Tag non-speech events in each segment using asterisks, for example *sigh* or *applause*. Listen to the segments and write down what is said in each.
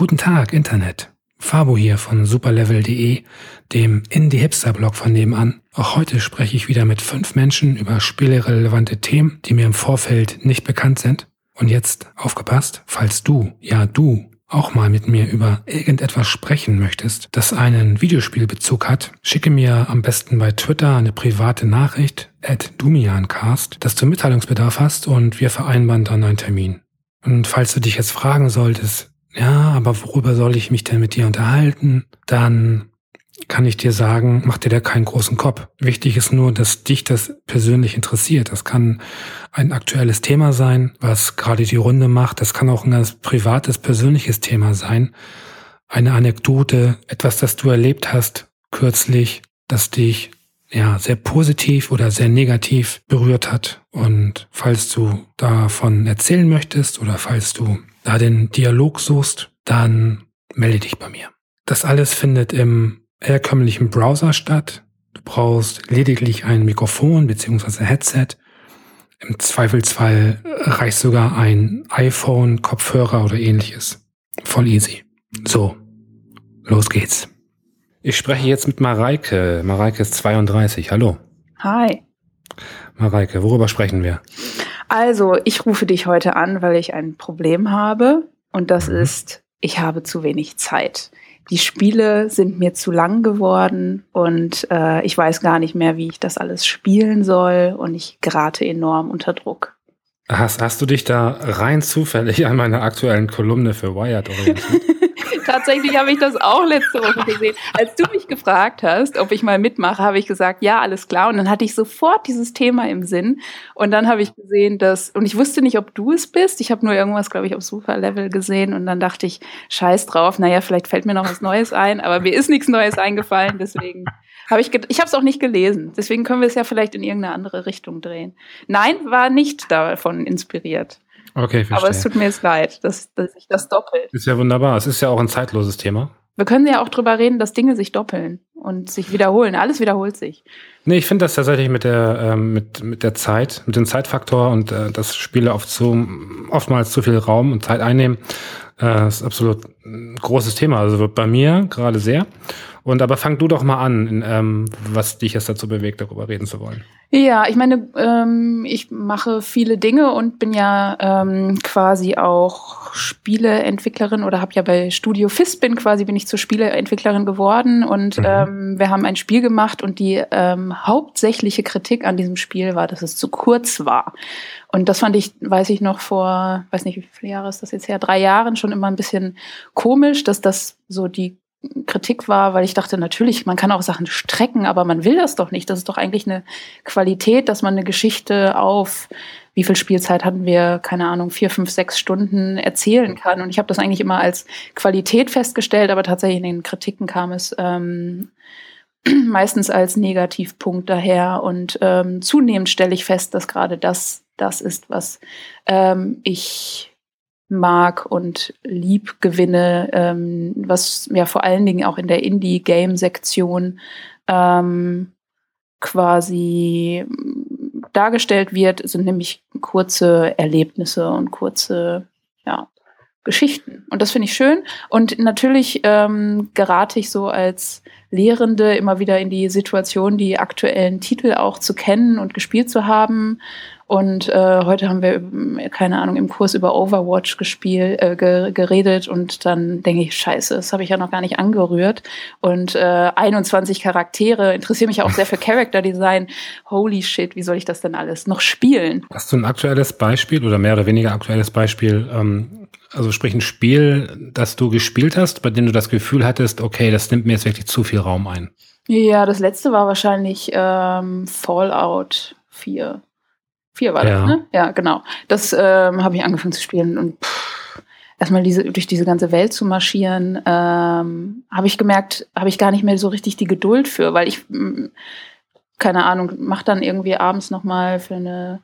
Guten Tag, Internet. Fabo hier von superlevel.de, dem Indie-Hipster-Blog von nebenan. Auch heute spreche ich wieder mit fünf Menschen über spielerelevante Themen, die mir im Vorfeld nicht bekannt sind. Und jetzt aufgepasst, falls du, ja du, auch mal mit mir über irgendetwas sprechen möchtest, das einen Videospielbezug hat, schicke mir am besten bei Twitter eine private Nachricht at dumiancast, dass du Mitteilungsbedarf hast und wir vereinbaren dann einen Termin. Und falls du dich jetzt fragen solltest, ja, aber worüber soll ich mich denn mit dir unterhalten? Dann kann ich dir sagen, mach dir da keinen großen Kopf. Wichtig ist nur, dass dich das persönlich interessiert. Das kann ein aktuelles Thema sein, was gerade die Runde macht. Das kann auch ein ganz privates, persönliches Thema sein. Eine Anekdote, etwas, das du erlebt hast kürzlich, das dich ja sehr positiv oder sehr negativ berührt hat. Und falls du davon erzählen möchtest oder falls du da den Dialog suchst, dann melde dich bei mir. Das alles findet im herkömmlichen Browser statt. Du brauchst lediglich ein Mikrofon bzw. Headset. Im Zweifelsfall reicht sogar ein iPhone, Kopfhörer oder ähnliches. Voll easy. So, los geht's. Ich spreche jetzt mit Mareike. Mareike ist 32. Hallo. Hi. Mareike, worüber sprechen wir? Also, ich rufe dich heute an, weil ich ein Problem habe. Und das mhm. ist, ich habe zu wenig Zeit die Spiele sind mir zu lang geworden und äh, ich weiß gar nicht mehr, wie ich das alles spielen soll und ich gerate enorm unter Druck. Hast, hast du dich da rein zufällig an meiner aktuellen Kolumne für Wired orientiert? *laughs* Tatsächlich habe ich das auch letzte Woche gesehen. Als du mich gefragt hast, ob ich mal mitmache, habe ich gesagt, ja, alles klar. Und dann hatte ich sofort dieses Thema im Sinn. Und dann habe ich gesehen, dass, und ich wusste nicht, ob du es bist. Ich habe nur irgendwas, glaube ich, auf Superlevel gesehen. Und dann dachte ich, scheiß drauf, naja, vielleicht fällt mir noch was Neues ein. Aber mir ist nichts Neues eingefallen. Deswegen habe ich, ich habe es auch nicht gelesen. Deswegen können wir es ja vielleicht in irgendeine andere Richtung drehen. Nein, war nicht davon inspiriert. Okay, verstehe. Aber es tut mir jetzt leid, dass, dass sich das doppelt. Ist ja wunderbar. Es ist ja auch ein zeitloses Thema. Wir können ja auch drüber reden, dass Dinge sich doppeln und sich wiederholen. Alles wiederholt sich. Nee, ich finde das tatsächlich mit der, ähm, mit, mit der Zeit, mit dem Zeitfaktor und äh, dass Spiele oft zu, oftmals zu viel Raum und Zeit einnehmen, äh, ist absolut ein großes Thema. Also bei mir gerade sehr. Und aber fang du doch mal an, ähm, was dich jetzt dazu bewegt, darüber reden zu wollen. Ja, ich meine, ähm, ich mache viele Dinge und bin ja ähm, quasi auch Spieleentwicklerin oder habe ja bei Studio Fispin quasi bin ich zur Spieleentwicklerin geworden und mhm. ähm, wir haben ein Spiel gemacht und die ähm, hauptsächliche Kritik an diesem Spiel war, dass es zu kurz war. Und das fand ich, weiß ich noch vor, weiß nicht, wie viele Jahre ist das jetzt her, drei Jahren schon immer ein bisschen komisch, dass das so die Kritik war, weil ich dachte, natürlich, man kann auch Sachen strecken, aber man will das doch nicht. Das ist doch eigentlich eine Qualität, dass man eine Geschichte auf wie viel Spielzeit hatten wir, keine Ahnung, vier, fünf, sechs Stunden erzählen kann. Und ich habe das eigentlich immer als Qualität festgestellt, aber tatsächlich in den Kritiken kam es ähm, *clears throat* meistens als Negativpunkt daher. Und ähm, zunehmend stelle ich fest, dass gerade das das ist, was ähm, ich mag und lieb gewinne, ähm, was ja vor allen Dingen auch in der Indie-Game-Sektion ähm, quasi dargestellt wird, sind nämlich kurze Erlebnisse und kurze ja, Geschichten. Und das finde ich schön. Und natürlich ähm, gerate ich so als Lehrende immer wieder in die Situation, die aktuellen Titel auch zu kennen und gespielt zu haben und äh, heute haben wir, keine Ahnung, im Kurs über Overwatch gespielt, äh, geredet und dann denke ich, scheiße, das habe ich ja noch gar nicht angerührt. Und äh, 21 Charaktere, interessiere mich auch sehr für *laughs* Character Design. Holy shit, wie soll ich das denn alles noch spielen? Hast du ein aktuelles Beispiel oder mehr oder weniger aktuelles Beispiel? Ähm, also sprich ein Spiel, das du gespielt hast, bei dem du das Gefühl hattest, okay, das nimmt mir jetzt wirklich zu viel Raum ein. Ja, das letzte war wahrscheinlich ähm, Fallout 4. Vier war das, ne? Ja, genau. Das ähm, habe ich angefangen zu spielen und pff, erstmal diese, durch diese ganze Welt zu marschieren, ähm, habe ich gemerkt, habe ich gar nicht mehr so richtig die Geduld für, weil ich, mh, keine Ahnung, mache dann irgendwie abends nochmal für eine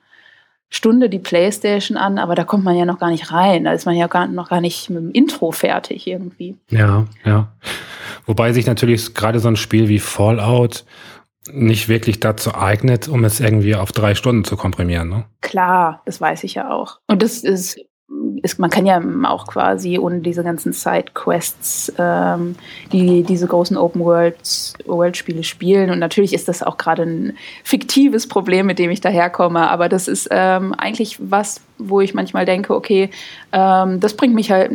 Stunde die Playstation an, aber da kommt man ja noch gar nicht rein. Da ist man ja gar, noch gar nicht mit dem Intro fertig irgendwie. Ja, ja. Wobei sich natürlich gerade so ein Spiel wie Fallout nicht wirklich dazu eignet, um es irgendwie auf drei Stunden zu komprimieren. Ne? Klar, das weiß ich ja auch. Und das ist ist, man kann ja auch quasi ohne diese ganzen Side-Quests ähm, die, diese großen Open-World-Spiele spielen. Und natürlich ist das auch gerade ein fiktives Problem, mit dem ich daherkomme. Aber das ist ähm, eigentlich was, wo ich manchmal denke, okay, ähm, das bringt mich halt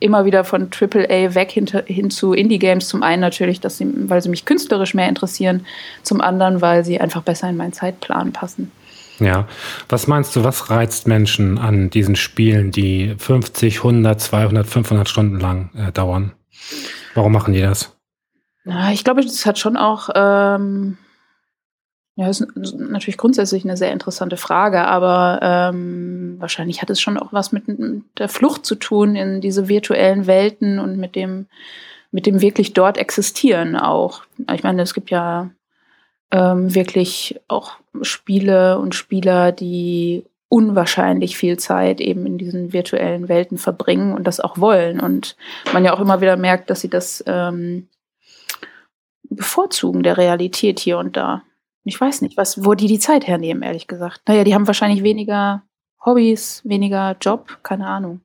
immer wieder von AAA weg hin, hin zu Indie-Games. Zum einen natürlich, dass sie, weil sie mich künstlerisch mehr interessieren. Zum anderen, weil sie einfach besser in meinen Zeitplan passen. Ja, was meinst du, was reizt Menschen an diesen Spielen, die 50, 100, 200, 500 Stunden lang äh, dauern? Warum machen die das? Na, ich glaube, das hat schon auch, ähm, ja, ist natürlich grundsätzlich eine sehr interessante Frage, aber ähm, wahrscheinlich hat es schon auch was mit, mit der Flucht zu tun in diese virtuellen Welten und mit dem, mit dem wirklich dort existieren auch. Ich meine, es gibt ja ähm, wirklich auch Spiele und Spieler, die unwahrscheinlich viel Zeit eben in diesen virtuellen Welten verbringen und das auch wollen. Und man ja auch immer wieder merkt, dass sie das ähm, bevorzugen der Realität hier und da. Ich weiß nicht, was, wo die die Zeit hernehmen, ehrlich gesagt. Naja, die haben wahrscheinlich weniger Hobbys, weniger Job, keine Ahnung.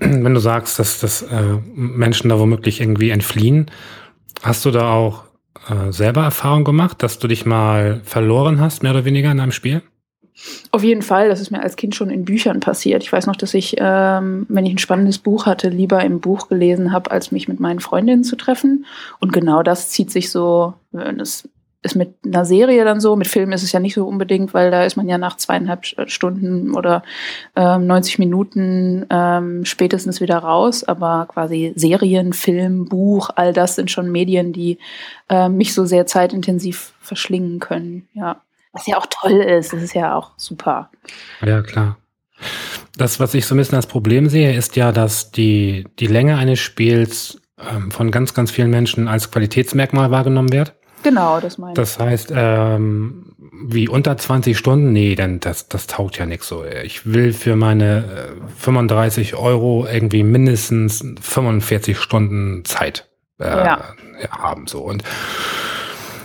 Wenn du sagst, dass, dass äh, Menschen da womöglich irgendwie entfliehen, hast du da auch äh, selber Erfahrung gemacht, dass du dich mal verloren hast, mehr oder weniger in einem Spiel? Auf jeden Fall, das ist mir als Kind schon in Büchern passiert. Ich weiß noch, dass ich, ähm, wenn ich ein spannendes Buch hatte, lieber im Buch gelesen habe, als mich mit meinen Freundinnen zu treffen. Und genau das zieht sich so, das ist mit einer Serie dann so, mit Filmen ist es ja nicht so unbedingt, weil da ist man ja nach zweieinhalb Stunden oder ähm, 90 Minuten ähm, spätestens wieder raus. Aber quasi Serien, Film, Buch, all das sind schon Medien, die äh, mich so sehr zeitintensiv verschlingen können. Ja. Was ja auch toll ist, das ist ja auch super. Ja, klar. Das, was ich so ein bisschen als Problem sehe, ist ja, dass die, die Länge eines Spiels ähm, von ganz, ganz vielen Menschen als Qualitätsmerkmal wahrgenommen wird. Genau, das meine ich. Das heißt, ähm, wie unter 20 Stunden, nee, dann das, das taugt ja nichts so. Ich will für meine äh, 35 Euro irgendwie mindestens 45 Stunden Zeit äh, ja. haben. So. Und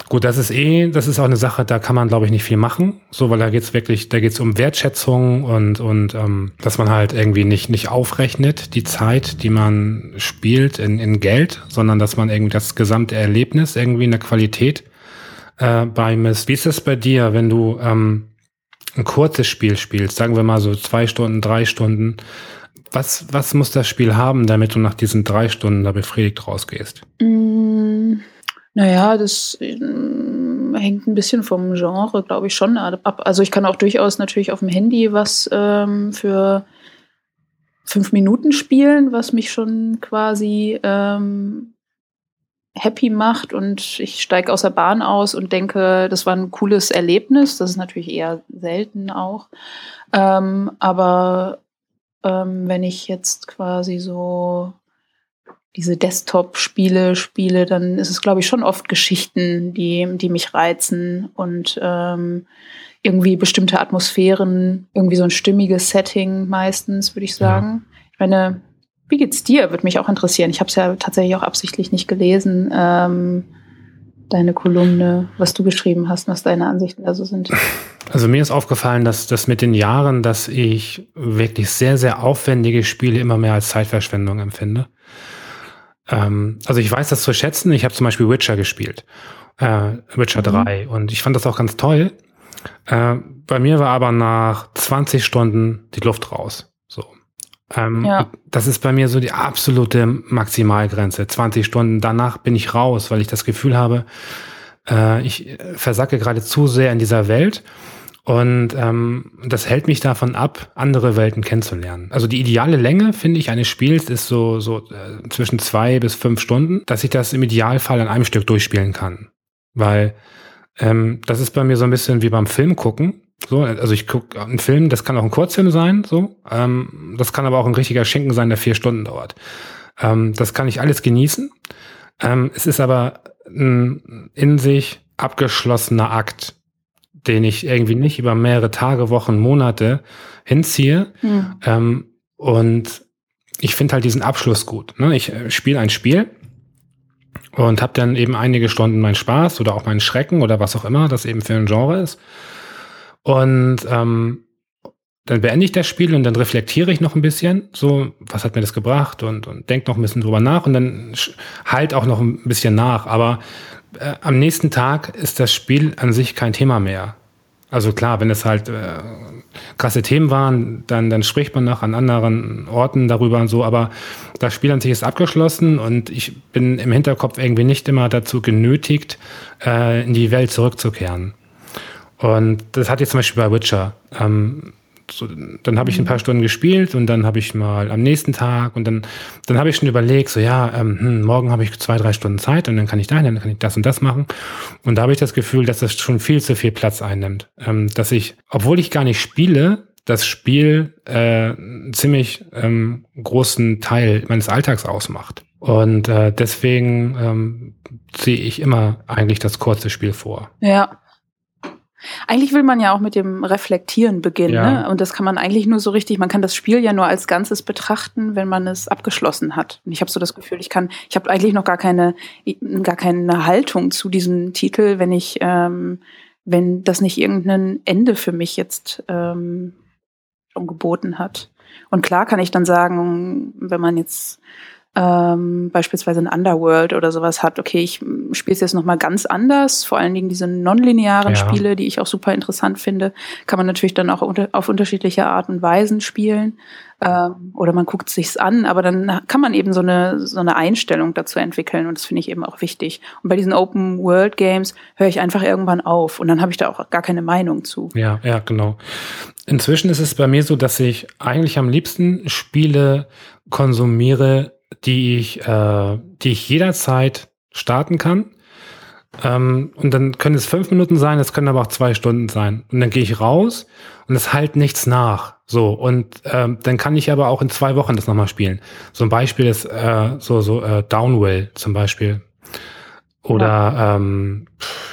Gut, das ist eh, das ist auch eine Sache, da kann man, glaube ich, nicht viel machen. So, weil da geht's wirklich, da geht's um Wertschätzung und, und ähm, dass man halt irgendwie nicht, nicht aufrechnet, die Zeit, die man spielt in, in Geld, sondern dass man irgendwie das gesamte Erlebnis irgendwie in der Qualität äh, beimisst. Wie ist das bei dir, wenn du ähm, ein kurzes Spiel spielst, sagen wir mal so zwei Stunden, drei Stunden? Was, was muss das Spiel haben, damit du nach diesen drei Stunden da befriedigt rausgehst? Mm. Naja, das äh, hängt ein bisschen vom Genre, glaube ich, schon ab. Also ich kann auch durchaus natürlich auf dem Handy was ähm, für fünf Minuten spielen, was mich schon quasi ähm, happy macht und ich steige aus der Bahn aus und denke, das war ein cooles Erlebnis. Das ist natürlich eher selten auch. Ähm, aber ähm, wenn ich jetzt quasi so diese Desktop-Spiele spiele, dann ist es, glaube ich, schon oft Geschichten, die, die mich reizen und ähm, irgendwie bestimmte Atmosphären, irgendwie so ein stimmiges Setting meistens, würde ich sagen. Ja. Ich meine, wie geht's dir? Würde mich auch interessieren. Ich habe es ja tatsächlich auch absichtlich nicht gelesen. Ähm, deine Kolumne, was du geschrieben hast, was deine Ansichten da so sind. *laughs* Also mir ist aufgefallen, dass das mit den Jahren, dass ich wirklich sehr, sehr aufwendige Spiele immer mehr als Zeitverschwendung empfinde. Ähm, also ich weiß das zu schätzen. Ich habe zum Beispiel Witcher gespielt, äh, Witcher mhm. 3 und ich fand das auch ganz toll. Äh, bei mir war aber nach 20 Stunden die Luft raus. So. Ähm, ja. Das ist bei mir so die absolute Maximalgrenze. 20 Stunden danach bin ich raus, weil ich das Gefühl habe, äh, ich versacke gerade zu sehr in dieser Welt und ähm, das hält mich davon ab, andere Welten kennenzulernen. Also die ideale Länge, finde ich, eines Spiels ist so, so äh, zwischen zwei bis fünf Stunden, dass ich das im Idealfall an einem Stück durchspielen kann. Weil ähm, das ist bei mir so ein bisschen wie beim Film gucken. So, also ich gucke einen Film, das kann auch ein Kurzfilm sein, so. Ähm, das kann aber auch ein richtiger Schinken sein, der vier Stunden dauert. Ähm, das kann ich alles genießen. Ähm, es ist aber ein in sich abgeschlossener Akt den ich irgendwie nicht über mehrere Tage, Wochen, Monate hinziehe. Mhm. Ähm, und ich finde halt diesen Abschluss gut. Ne? Ich äh, spiele ein Spiel und habe dann eben einige Stunden meinen Spaß oder auch meinen Schrecken oder was auch immer, das eben für ein Genre ist. Und ähm, dann beende ich das Spiel und dann reflektiere ich noch ein bisschen, so, was hat mir das gebracht und, und denke noch ein bisschen drüber nach und dann halt auch noch ein bisschen nach. Aber äh, am nächsten Tag ist das Spiel an sich kein Thema mehr. Also klar, wenn es halt äh, krasse Themen waren, dann, dann spricht man noch an anderen Orten darüber und so, aber das Spiel an sich ist abgeschlossen und ich bin im Hinterkopf irgendwie nicht immer dazu genötigt, äh, in die Welt zurückzukehren. Und das hatte ich zum Beispiel bei Witcher. Ähm, so, dann habe ich ein paar mhm. Stunden gespielt und dann habe ich mal am nächsten Tag und dann, dann habe ich schon überlegt, so ja, ähm, hm, morgen habe ich zwei, drei Stunden Zeit und dann kann ich da, dann kann ich das und das machen. Und da habe ich das Gefühl, dass das schon viel zu viel Platz einnimmt. Ähm, dass ich, obwohl ich gar nicht spiele, das Spiel äh, einen ziemlich ähm, großen Teil meines Alltags ausmacht. Und äh, deswegen ähm, ziehe ich immer eigentlich das kurze Spiel vor. Ja. Eigentlich will man ja auch mit dem Reflektieren beginnen. Ja. Ne? Und das kann man eigentlich nur so richtig, man kann das Spiel ja nur als Ganzes betrachten, wenn man es abgeschlossen hat. Und ich habe so das Gefühl, ich kann, ich habe eigentlich noch gar keine, gar keine Haltung zu diesem Titel, wenn ich, ähm, wenn das nicht irgendein Ende für mich jetzt ähm, schon geboten hat. Und klar kann ich dann sagen, wenn man jetzt ähm, beispielsweise ein Underworld oder sowas hat, okay, ich spiele es jetzt nochmal ganz anders, vor allen Dingen diese nonlinearen ja. Spiele, die ich auch super interessant finde, kann man natürlich dann auch unter, auf unterschiedliche Art und Weisen spielen ähm, oder man guckt sich's an, aber dann kann man eben so eine, so eine Einstellung dazu entwickeln und das finde ich eben auch wichtig. Und bei diesen Open World Games höre ich einfach irgendwann auf und dann habe ich da auch gar keine Meinung zu. Ja, ja, genau. Inzwischen ist es bei mir so, dass ich eigentlich am liebsten Spiele konsumiere, die ich, äh, die ich jederzeit starten kann. Ähm, und dann können es fünf Minuten sein, es können aber auch zwei Stunden sein. Und dann gehe ich raus und es halt nichts nach. So, und ähm, dann kann ich aber auch in zwei Wochen das nochmal spielen. So ein Beispiel ist äh, so, so äh, Downwell zum Beispiel. Oder ja. Ähm,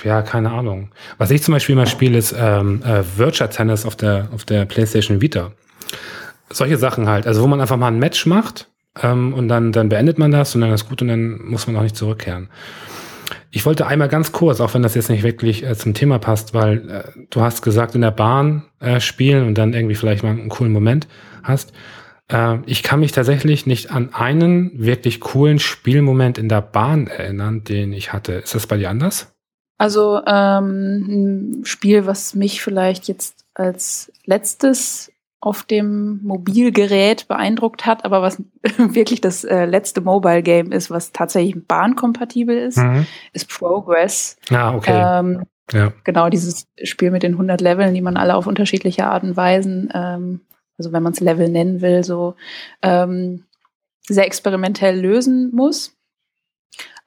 ja, keine Ahnung. Was ich zum Beispiel mal spiele, ist ähm, äh, Virtual Tennis auf der, auf der PlayStation Vita. Solche Sachen halt. Also wo man einfach mal ein Match macht ähm, und dann, dann beendet man das und dann ist gut und dann muss man auch nicht zurückkehren. Ich wollte einmal ganz kurz, auch wenn das jetzt nicht wirklich äh, zum Thema passt, weil äh, du hast gesagt, in der Bahn äh, spielen und dann irgendwie vielleicht mal einen coolen Moment hast. Äh, ich kann mich tatsächlich nicht an einen wirklich coolen Spielmoment in der Bahn erinnern, den ich hatte. Ist das bei dir anders? Also ähm, ein Spiel, was mich vielleicht jetzt als letztes auf dem Mobilgerät beeindruckt hat, aber was *laughs* wirklich das äh, letzte Mobile Game ist, was tatsächlich bahnkompatibel ist, mhm. ist Progress. Ah, okay. Ähm, ja. Genau, dieses Spiel mit den 100 Leveln, die man alle auf unterschiedliche Art und Weisen, ähm, also wenn man es Level nennen will, so ähm, sehr experimentell lösen muss.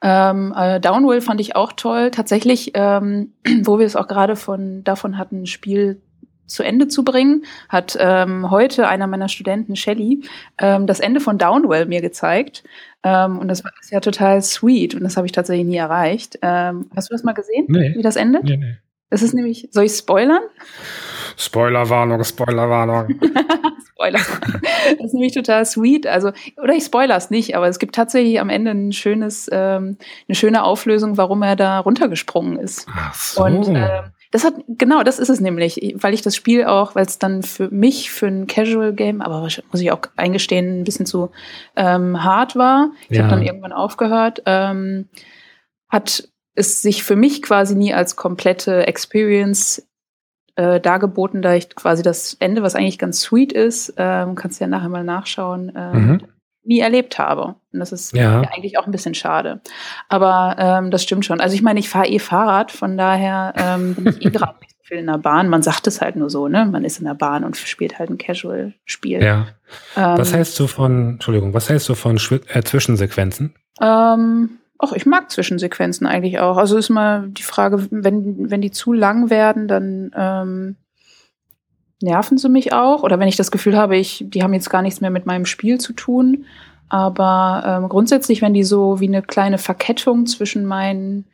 Ähm, äh, Downwell fand ich auch toll. Tatsächlich, ähm, *clears throat* wo wir es auch gerade von davon hatten, Spiel zu Ende zu bringen, hat ähm, heute einer meiner Studenten, Shelly, ähm, das Ende von Downwell mir gezeigt. Ähm, und das war ja total sweet und das habe ich tatsächlich nie erreicht. Ähm, hast du das mal gesehen, nee. wie das endet? Nee, nee. Das ist nämlich, soll ich spoilern? Spoilerwarnung, Spoilerwarnung. *laughs* Spoiler. Das ist nämlich total sweet. Also, oder ich spoiler es nicht, aber es gibt tatsächlich am Ende ein schönes, ähm, eine schöne Auflösung, warum er da runtergesprungen ist. Ach so. Und ähm, das hat, genau, das ist es nämlich, weil ich das Spiel auch, weil es dann für mich, für ein Casual Game, aber muss ich auch eingestehen, ein bisschen zu ähm, hart war. Ich ja. habe dann irgendwann aufgehört. Ähm, hat es sich für mich quasi nie als komplette Experience äh, dargeboten, da ich quasi das Ende, was eigentlich ganz sweet ist, ähm, kannst du ja nachher mal nachschauen, ähm, mhm nie erlebt habe. Und das ist ja. eigentlich auch ein bisschen schade. Aber ähm, das stimmt schon. Also ich meine, ich fahre eh Fahrrad, von daher ähm, bin ich eh *laughs* gerade nicht so viel in der Bahn. Man sagt es halt nur so, ne? Man ist in der Bahn und spielt halt ein Casual-Spiel. Ja. Ähm, was hältst du von, Entschuldigung, was hältst du von Schw äh, Zwischensequenzen? Ähm, ach, ich mag Zwischensequenzen eigentlich auch. Also ist mal die Frage, wenn, wenn die zu lang werden, dann ähm, nerven sie mich auch. Oder wenn ich das Gefühl habe, ich, die haben jetzt gar nichts mehr mit meinem Spiel zu tun. Aber ähm, grundsätzlich, wenn die so wie eine kleine Verkettung zwischen meinen,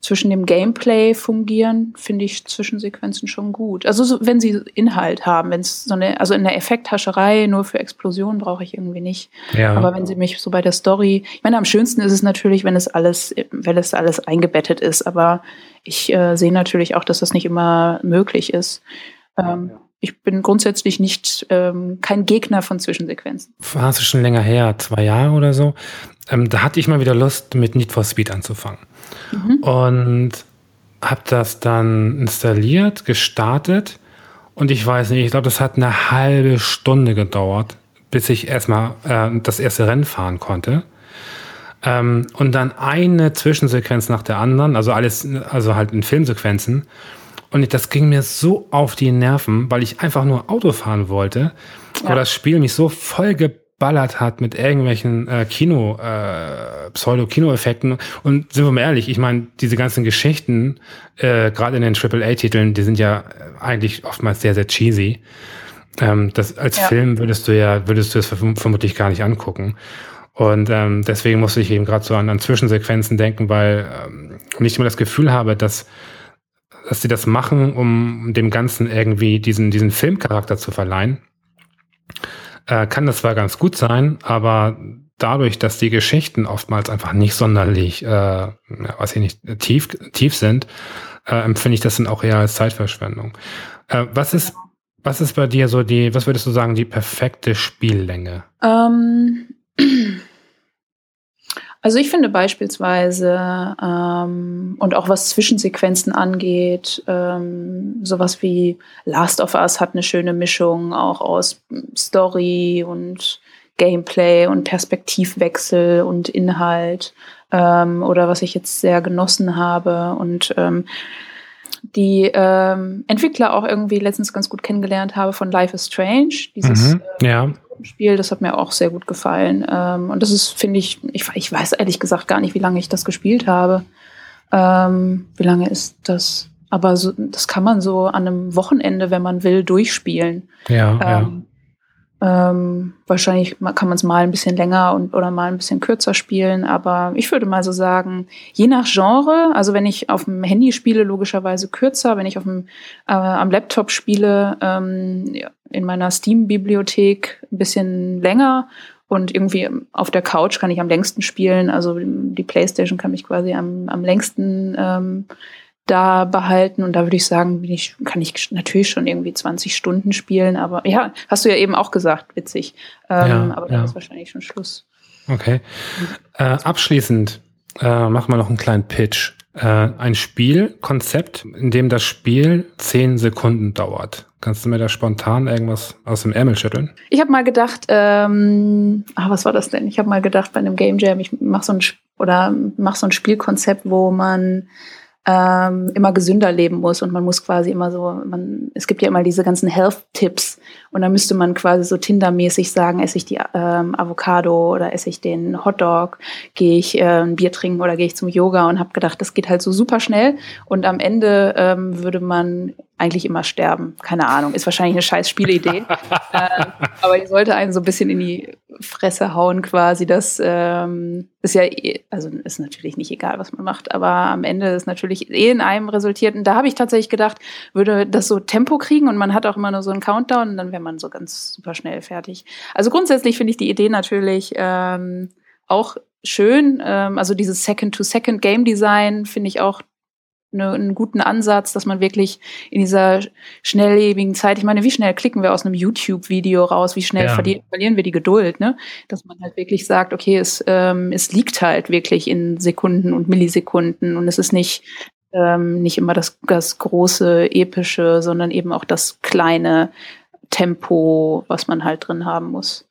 zwischen dem Gameplay fungieren, finde ich Zwischensequenzen schon gut. Also so, wenn sie Inhalt haben, wenn es so eine, also in der Effekthascherei nur für Explosionen brauche ich irgendwie nicht. Ja. Aber wenn sie mich so bei der Story, ich meine, am schönsten ist es natürlich, wenn es alles, wenn es alles eingebettet ist. Aber ich äh, sehe natürlich auch, dass das nicht immer möglich ist. Ähm, ich bin grundsätzlich nicht ähm, kein Gegner von Zwischensequenzen. War es schon länger her, zwei Jahre oder so. Ähm, da hatte ich mal wieder Lust, mit Need for Speed anzufangen. Mhm. Und habe das dann installiert, gestartet und ich weiß nicht, ich glaube, das hat eine halbe Stunde gedauert, bis ich erstmal äh, das erste Rennen fahren konnte. Ähm, und dann eine Zwischensequenz nach der anderen, also alles, also halt in Filmsequenzen. Und das ging mir so auf die Nerven, weil ich einfach nur Auto fahren wollte, ja. wo das Spiel mich so voll geballert hat mit irgendwelchen äh, Kino, äh, Pseudo-Kino-Effekten. Und sind wir mal ehrlich, ich meine, diese ganzen Geschichten, äh, gerade in den AAA-Titeln, die sind ja eigentlich oftmals sehr, sehr cheesy. Ähm, das als ja. Film würdest du ja, würdest du es vermutlich gar nicht angucken. Und ähm, deswegen musste ich eben gerade so an, an Zwischensequenzen denken, weil ähm, ich immer das Gefühl habe, dass dass sie das machen, um dem Ganzen irgendwie diesen, diesen Filmcharakter zu verleihen. Äh, kann das zwar ganz gut sein, aber dadurch, dass die Geschichten oftmals einfach nicht sonderlich, äh, was ich nicht, tief, tief sind, äh, empfinde ich das dann auch eher als Zeitverschwendung. Äh, was ist, was ist bei dir so die, was würdest du sagen, die perfekte Spiellänge? Ähm, *clears throat* also ich finde beispielsweise ähm, und auch was Zwischensequenzen angeht, ähm, sowas wie Last of Us hat eine schöne Mischung auch aus Story und Gameplay und Perspektivwechsel und Inhalt ähm, oder was ich jetzt sehr genossen habe und ähm, die ähm, Entwickler auch irgendwie letztens ganz gut kennengelernt habe von Life is Strange, dieses mhm, ja. äh, Spiel, das hat mir auch sehr gut gefallen. Ähm, und das ist, finde ich, ich, ich weiß ehrlich gesagt gar nicht, wie lange ich das gespielt habe. Ähm, wie lange ist das? Aber so, das kann man so an einem Wochenende, wenn man will, durchspielen. Ja, ähm, ähm, wahrscheinlich kann man es mal ein bisschen länger und, oder mal ein bisschen kürzer spielen, aber ich würde mal so sagen, je nach Genre, also wenn ich auf dem Handy spiele, logischerweise kürzer, wenn ich auf dem, äh, am Laptop spiele, ähm, in meiner Steam-Bibliothek ein bisschen länger und irgendwie auf der Couch kann ich am längsten spielen, also die Playstation kann mich quasi am, am längsten ähm, da behalten. Und da würde ich sagen, ich, kann ich natürlich schon irgendwie 20 Stunden spielen. Aber ja, hast du ja eben auch gesagt, witzig. Ähm, ja, aber da ja. ist wahrscheinlich schon Schluss. Okay. Äh, abschließend äh, machen wir noch einen kleinen Pitch. Äh, ein Spielkonzept, in dem das Spiel 10 Sekunden dauert. Kannst du mir da spontan irgendwas aus dem Ärmel schütteln? Ich habe mal gedacht, ähm, ah, was war das denn? Ich habe mal gedacht bei einem Game Jam, ich mache so ein oder mach so ein Spielkonzept, wo man ähm, immer gesünder leben muss und man muss quasi immer so, man, es gibt ja immer diese ganzen Health-Tipps und da müsste man quasi so Tinder-mäßig sagen, esse ich die ähm, Avocado oder esse ich den Hotdog, gehe ich äh, ein Bier trinken oder gehe ich zum Yoga und habe gedacht, das geht halt so super schnell und am Ende ähm, würde man eigentlich immer sterben. Keine Ahnung, ist wahrscheinlich eine scheiß Spielidee. *laughs* äh, aber die sollte einen so ein bisschen in die Fresse hauen quasi. Das ähm, ist ja, eh, also ist natürlich nicht egal, was man macht, aber am Ende ist natürlich eh in einem resultiert. Und da habe ich tatsächlich gedacht, würde das so Tempo kriegen und man hat auch immer nur so einen Countdown und dann wäre man so ganz super schnell fertig. Also grundsätzlich finde ich die Idee natürlich ähm, auch schön. Ähm, also dieses Second-to-Second-Game-Design finde ich auch eine, einen guten Ansatz, dass man wirklich in dieser schnelllebigen Zeit, ich meine, wie schnell klicken wir aus einem YouTube-Video raus, wie schnell ja. verli verlieren wir die Geduld, ne? Dass man halt wirklich sagt, okay, es, ähm, es liegt halt wirklich in Sekunden und Millisekunden und es ist nicht, ähm, nicht immer das, das große, epische, sondern eben auch das kleine Tempo, was man halt drin haben muss.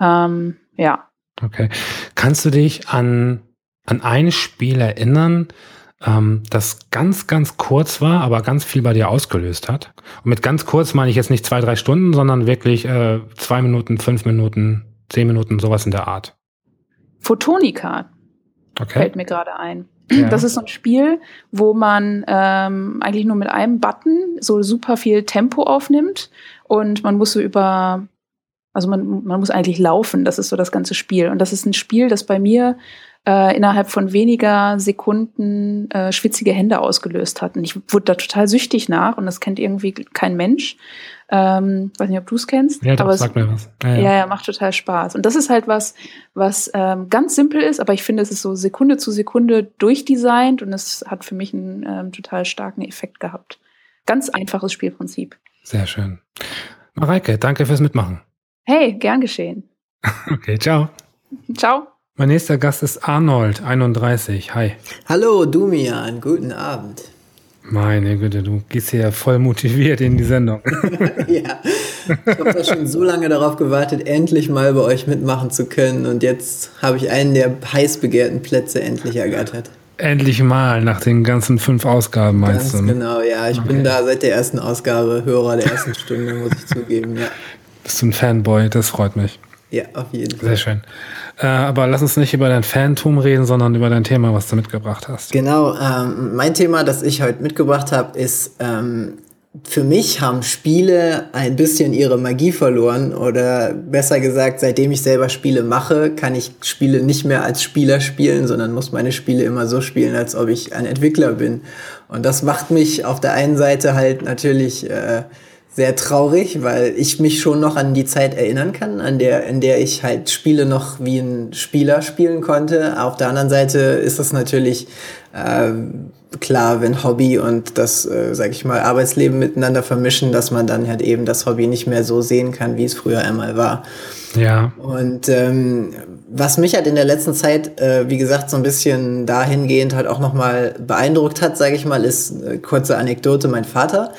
Ähm, ja. Okay. Kannst du dich an, an ein Spiel erinnern, ähm, das ganz, ganz kurz war, aber ganz viel bei dir ausgelöst hat. Und mit ganz kurz meine ich jetzt nicht zwei, drei Stunden, sondern wirklich äh, zwei Minuten, fünf Minuten, zehn Minuten, sowas in der Art. Photonica okay. fällt mir gerade ein. Ja. Das ist so ein Spiel, wo man ähm, eigentlich nur mit einem Button so super viel Tempo aufnimmt und man muss so über, also man, man muss eigentlich laufen, das ist so das ganze Spiel. Und das ist ein Spiel, das bei mir äh, innerhalb von weniger Sekunden äh, schwitzige Hände ausgelöst hat. Und ich wurde da total süchtig nach und das kennt irgendwie kein Mensch. Ähm, weiß nicht, ob du es kennst. Ja, doch, aber sag mir was. Ja, ja. ja, macht total Spaß. Und das ist halt was, was ähm, ganz simpel ist, aber ich finde, es ist so Sekunde zu Sekunde durchdesignt und es hat für mich einen ähm, total starken Effekt gehabt. Ganz einfaches Spielprinzip. Sehr schön. Mareike, danke fürs Mitmachen. Hey, gern geschehen. *laughs* Okay, ciao. Ciao. Mein nächster Gast ist Arnold, 31. Hi. Hallo, Dumian. Guten Abend. Meine Güte, du gehst hier voll motiviert in die Sendung. *laughs* ja, ich habe da schon so lange darauf gewartet, endlich mal bei euch mitmachen zu können. Und jetzt habe ich einen der heiß begehrten Plätze endlich ergattert. Endlich mal, nach den ganzen fünf Ausgaben meinst Ganz du? ne? genau, ja. Ich Okay. bin da seit der ersten Ausgabe Hörer der ersten Stunde, muss ich zugeben. Ja, Bist du ein Fanboy? Das freut mich. Ja auf jeden Fall. Sehr schön. Äh, aber lass uns nicht über dein Fantum reden, sondern über dein Thema, was du mitgebracht hast. Genau, ähm, mein Thema, das ich heute mitgebracht habe, ist, ähm, für mich haben Spiele ein bisschen ihre Magie verloren oder besser gesagt, seitdem ich selber Spiele mache, kann ich Spiele nicht mehr als Spieler spielen, sondern muss meine Spiele immer so spielen, als ob ich ein Entwickler bin. Und das macht mich auf der einen Seite halt natürlich äh, sehr traurig, weil ich mich schon noch an die Zeit erinnern kann, an der, in der ich halt Spiele noch wie ein Spieler spielen konnte. Auf der anderen Seite ist das natürlich äh, klar, wenn Hobby und das, äh, sag ich mal, Arbeitsleben miteinander vermischen, dass man dann halt eben das Hobby nicht mehr so sehen kann, wie es früher einmal war. Ja, Und ähm, was mich halt in der letzten Zeit, äh, wie gesagt, so ein bisschen dahingehend halt auch nochmal beeindruckt hat, sage ich mal, ist äh, kurze Anekdote. Mein Vater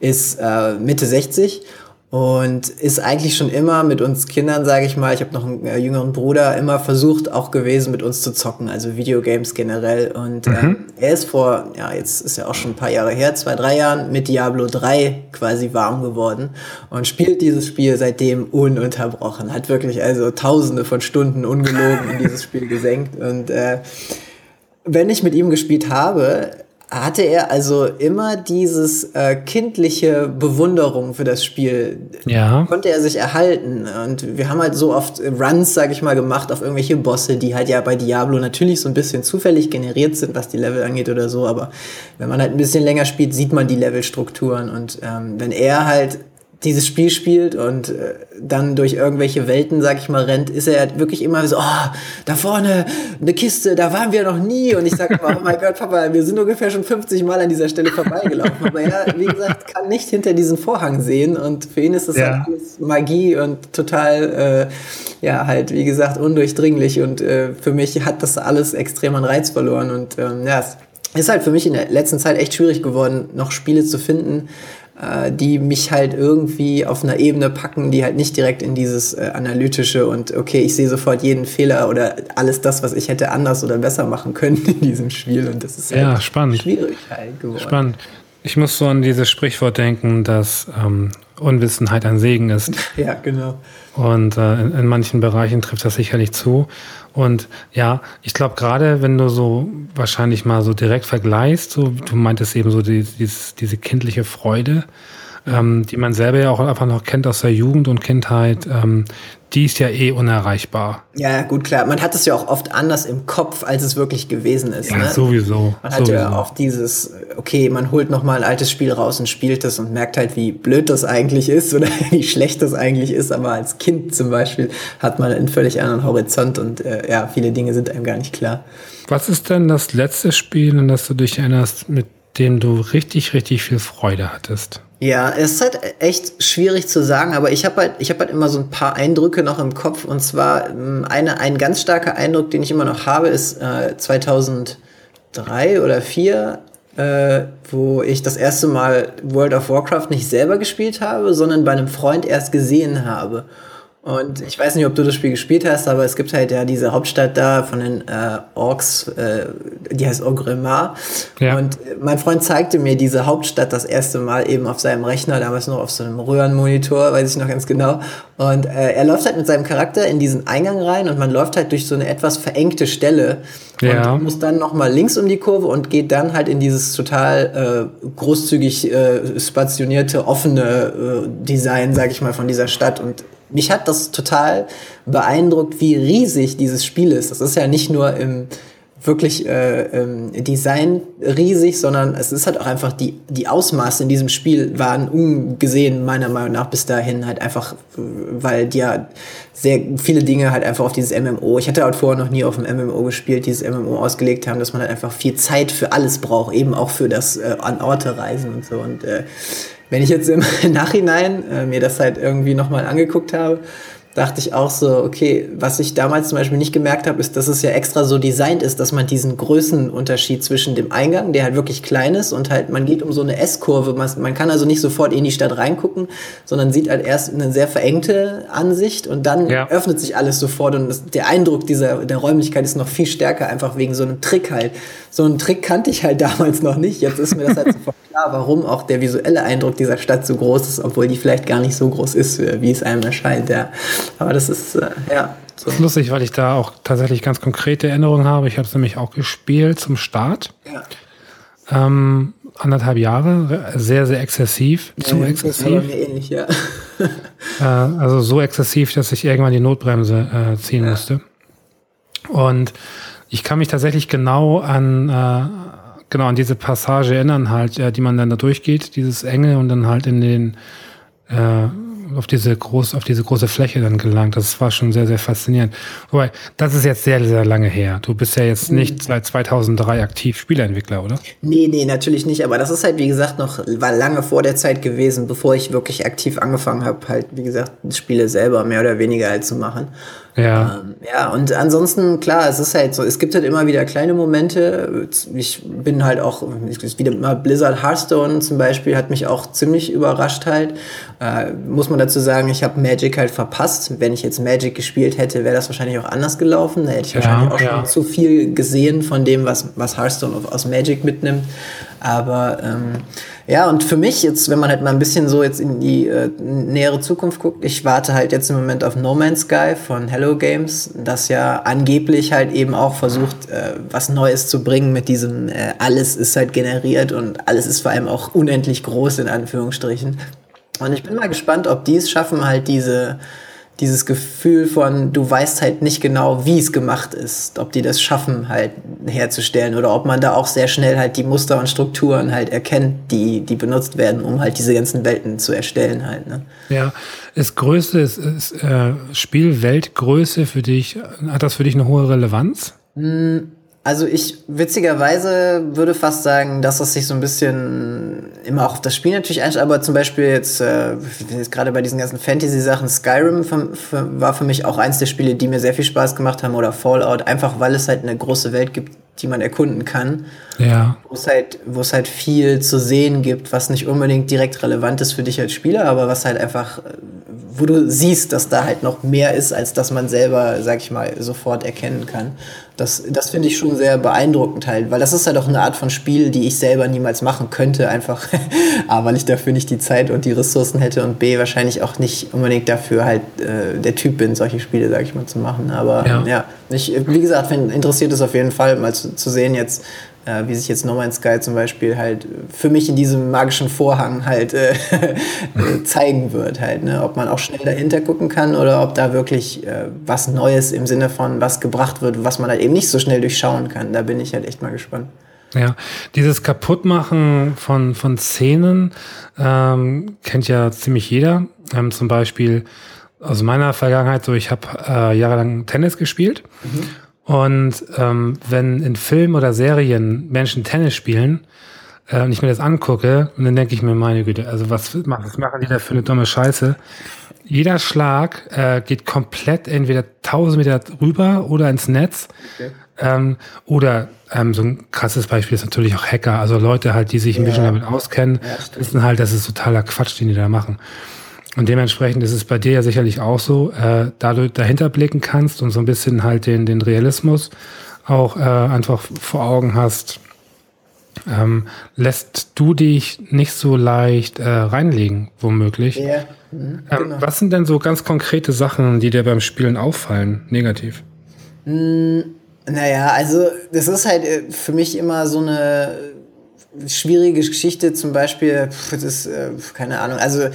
ist äh, Mitte 60 und ist eigentlich schon immer mit uns Kindern, sage ich mal, ich habe noch einen äh, jüngeren Bruder, immer versucht auch gewesen, mit uns zu zocken, also Videogames generell. Und ähm, er ist vor, ja, jetzt ist ja auch schon ein paar Jahre her, zwei, drei Jahren mit Diablo 3 quasi warm geworden und spielt dieses Spiel seitdem ununterbrochen. Hat wirklich also tausende von Stunden ungelogen in dieses Spiel gesenkt. Und äh, wenn ich mit ihm gespielt habe, hatte er also immer dieses äh, kindliche Bewunderung für das Spiel. ja. Konnte er sich erhalten. Und wir haben halt so oft Runs, sag ich mal, gemacht auf irgendwelche Bosse, die halt ja bei Diablo natürlich so ein bisschen zufällig generiert sind, was die Level angeht oder so. Aber wenn man halt ein bisschen länger spielt, sieht man die Levelstrukturen. Und ähm, wenn er halt dieses Spiel spielt und äh, dann durch irgendwelche Welten, sag ich mal, rennt, ist er halt wirklich immer so, oh, da vorne eine Kiste, da waren wir noch nie. Und ich sag immer, oh mein Gott, Papa, wir sind ungefähr schon 50 Mal an dieser Stelle vorbeigelaufen. Aber er, wie gesagt, kann nicht hinter diesen Vorhang sehen und für ihn ist das Ja. halt alles Magie und total, äh, ja, halt, wie gesagt, undurchdringlich. Und äh, für mich hat das alles extrem an Reiz verloren. Und ähm, ja, es ist halt für mich in der letzten Zeit echt schwierig geworden, noch Spiele zu finden, äh, die mich halt irgendwie auf einer Ebene packen, die halt nicht direkt in dieses äh, analytische und okay, ich sehe sofort jeden Fehler oder alles das, was ich hätte anders oder besser machen können in diesem Spiel. Und das ist Ja, halt spannend. schwierig halt geworden. Spannend. Ich muss so an dieses Sprichwort denken, dass ähm, Unwissenheit ein Segen ist. *laughs* Ja, genau. Und äh, in, in manchen Bereichen trifft das sicherlich zu. Und ja, ich glaube, gerade wenn du so wahrscheinlich mal so direkt vergleichst, so, du meintest eben so die, dieses, diese kindliche Freude, ähm, die man selber ja auch einfach noch kennt aus der Jugend und Kindheit, ähm, die ist ja eh unerreichbar. Ja, gut, klar. Man hat es ja auch oft anders im Kopf, als es wirklich gewesen ist. Ja, ne? sowieso. Man hat sowieso. ja oft dieses, okay, man holt noch mal ein altes Spiel raus und spielt es und merkt halt, wie blöd das eigentlich ist oder *laughs* wie schlecht das eigentlich ist. Aber als Kind zum Beispiel hat man einen völlig anderen Horizont und äh, ja, viele Dinge sind einem gar nicht klar. Was ist denn das letzte Spiel, an das du dich erinnerst, mit dem du richtig, richtig viel Freude hattest? Ja, es ist halt echt schwierig zu sagen, aber ich habe halt, ich habe halt immer so ein paar Eindrücke noch im Kopf und zwar ähm, eine, ein ganz starker Eindruck, den ich immer noch habe, ist äh, 2003 oder 2004, äh, wo ich das erste Mal World of Warcraft nicht selber gespielt habe, sondern bei einem Freund erst gesehen habe. Und ich weiß nicht, ob du das Spiel gespielt hast, aber es gibt halt ja diese Hauptstadt da von den äh, Orks, äh, die heißt Orgrimmar. Ja. Und mein Freund zeigte mir diese Hauptstadt das erste Mal eben auf seinem Rechner, damals noch auf so einem Röhrenmonitor, weiß ich noch ganz genau. Und äh, er läuft halt mit seinem Charakter in diesen Eingang rein und man läuft halt durch so eine etwas verengte Stelle Ja. und muss dann nochmal links um die Kurve und geht dann halt in dieses total äh, großzügig äh, spationierte, offene äh, Design, sag ich mal, von dieser Stadt. Und mich hat das total beeindruckt, wie riesig dieses Spiel ist. Das ist ja nicht nur im wirklich äh, ähm, Design riesig, sondern es ist halt auch einfach die, die Ausmaße in diesem Spiel waren ungesehen, meiner Meinung nach, bis dahin halt einfach, weil die ja sehr viele Dinge halt einfach auf dieses MMO, ich hatte halt vorher noch nie auf dem MMO gespielt, dieses MMO ausgelegt haben, dass man halt einfach viel Zeit für alles braucht, eben auch für das äh, an Orte reisen und so und äh, wenn ich jetzt im *laughs* Nachhinein äh, mir das halt irgendwie nochmal angeguckt habe, dachte ich auch so, okay, was ich damals zum Beispiel nicht gemerkt habe, ist, dass es ja extra so designt ist, dass man diesen Größenunterschied zwischen dem Eingang, der halt wirklich klein ist, und halt, man geht um so eine S-Kurve. Man, man kann also nicht sofort in die Stadt reingucken, sondern sieht halt erst eine sehr verengte Ansicht und dann ja. öffnet sich alles sofort und das, der Eindruck dieser der Räumlichkeit ist noch viel stärker, einfach wegen so einem Trick halt. So einen Trick kannte ich halt *laughs* damals noch nicht. Jetzt ist mir das halt sofort klar, warum auch der visuelle Eindruck dieser Stadt so groß ist, obwohl die vielleicht gar nicht so groß ist, wie es einem erscheint. Ja. Aber das ist, äh, ja. So. Das ist lustig, weil ich da auch tatsächlich ganz konkrete Erinnerungen habe. Ich habe es nämlich auch gespielt zum Start. Ja. Ähm, anderthalb Jahre, sehr, sehr exzessiv, ja, zu exzessiv. ähnlich, ja. *laughs* äh, also so exzessiv, dass ich irgendwann die Notbremse äh, ziehen ja. musste. Und ich kann mich tatsächlich genau an, äh, genau an diese Passage erinnern, halt, äh, die man dann da durchgeht, dieses Enge und dann halt in den äh, auf diese groß, auf diese große Fläche dann gelangt. Das war schon sehr, sehr faszinierend. Wobei, das ist jetzt sehr, sehr lange her. Du bist ja jetzt nicht mhm. seit 2003 aktiv Spieleentwickler, oder? Nee, nee, natürlich nicht. Aber das ist halt, wie gesagt, noch, war lange vor der Zeit gewesen, bevor ich wirklich aktiv angefangen habe, halt, wie gesagt, Spiele selber mehr oder weniger halt zu machen. Ja. Ähm, ja, und ansonsten, klar, es ist halt so, es gibt halt immer wieder kleine Momente. Ich bin halt auch, wieder mal Blizzard Hearthstone zum Beispiel hat mich auch ziemlich überrascht halt. Äh, muss man dazu sagen, ich habe Magic halt verpasst. Wenn ich jetzt Magic gespielt hätte, wäre das wahrscheinlich auch anders gelaufen. Da hätte ich ja, wahrscheinlich auch ja. schon zu viel gesehen von dem, was, was Hearthstone aus Magic mitnimmt. Aber ähm, ja, und für mich jetzt, wenn man halt mal ein bisschen so jetzt in die äh, nähere Zukunft guckt, ich warte halt jetzt im Moment auf No Man's Sky von Hello Games, das ja angeblich halt eben auch versucht, äh, was Neues zu bringen mit diesem, äh, alles ist halt generiert und alles ist vor allem auch unendlich groß in Anführungsstrichen. Und ich bin mal gespannt, ob die es schaffen, halt diese dieses Gefühl von, du weißt halt nicht genau, wie es gemacht ist, ob die das schaffen halt herzustellen oder ob man da auch sehr schnell halt die Muster und Strukturen halt erkennt, die, die benutzt werden, um halt diese ganzen Welten zu erstellen halt. Ne? Ja, ist Größe, ist, ist äh, Spielweltgröße für dich, hat das für dich eine hohe Relevanz? Hm, also ich witzigerweise würde fast sagen, dass es sich so ein bisschen immer auch auf das Spiel natürlich einstellt, aber zum Beispiel jetzt, äh, jetzt gerade bei diesen ganzen Fantasy-Sachen, Skyrim für, für, war für mich auch eins der Spiele, die mir sehr viel Spaß gemacht haben oder Fallout, einfach weil es halt eine große Welt gibt, die man erkunden kann. Ja. Wo es halt, wo es halt viel zu sehen gibt, was nicht unbedingt direkt relevant ist für dich als Spieler, aber was halt einfach, wo du siehst, dass da halt noch mehr ist, als dass man selber, sag ich mal, sofort erkennen kann. Das, das finde ich schon sehr beeindruckend halt, weil das ist halt auch eine Art von Spiel, die ich selber niemals machen könnte, einfach *laughs* A, weil ich dafür nicht die Zeit und die Ressourcen hätte und B, wahrscheinlich auch nicht unbedingt dafür halt äh, der Typ bin, solche Spiele, sag ich mal, zu machen. Aber ja, ja ich, wie gesagt, wenn interessiert es auf jeden Fall mal zu, zu sehen jetzt, äh, wie sich jetzt No Man's Sky zum Beispiel halt für mich in diesem magischen Vorhang halt *laughs* äh, zeigen wird halt, ne? ob man auch schnell dahinter gucken kann oder ob da wirklich äh, was Neues im Sinne von was gebracht wird, was man halt eben nicht so schnell durchschauen kann. Da bin ich halt echt mal gespannt. Ja, dieses Kaputtmachen von, von Szenen ähm, kennt ja ziemlich jeder. Ähm, zum Beispiel aus meiner Vergangenheit, so ich habe äh, jahrelang Tennis gespielt. Mhm. Und ähm, wenn in Filmen oder Serien Menschen Tennis spielen äh, und ich mir das angucke, und dann denke ich mir, meine Güte, also was, was machen die da für eine dumme Scheiße? Jeder Schlag äh, geht komplett entweder 1000 Meter rüber oder ins Netz. Okay. Ähm, oder ähm, so ein krasses Beispiel ist natürlich auch Hacker, also Leute halt, die sich ein ja. bisschen damit auskennen, ja, wissen halt, das ist totaler Quatsch, den die da machen. Und dementsprechend ist es bei dir ja sicherlich auch so, äh, da du dahinter blicken kannst und so ein bisschen halt den, den Realismus auch äh, einfach vor Augen hast, ähm, lässt du dich nicht so leicht äh, reinlegen, womöglich. Ja. Mhm, ähm, genau. was sind denn so ganz konkrete Sachen, die dir beim Spielen auffallen, negativ? Mm, naja, also das ist halt äh, für mich immer so eine schwierige Geschichte, zum Beispiel, das ist, äh, keine Ahnung, also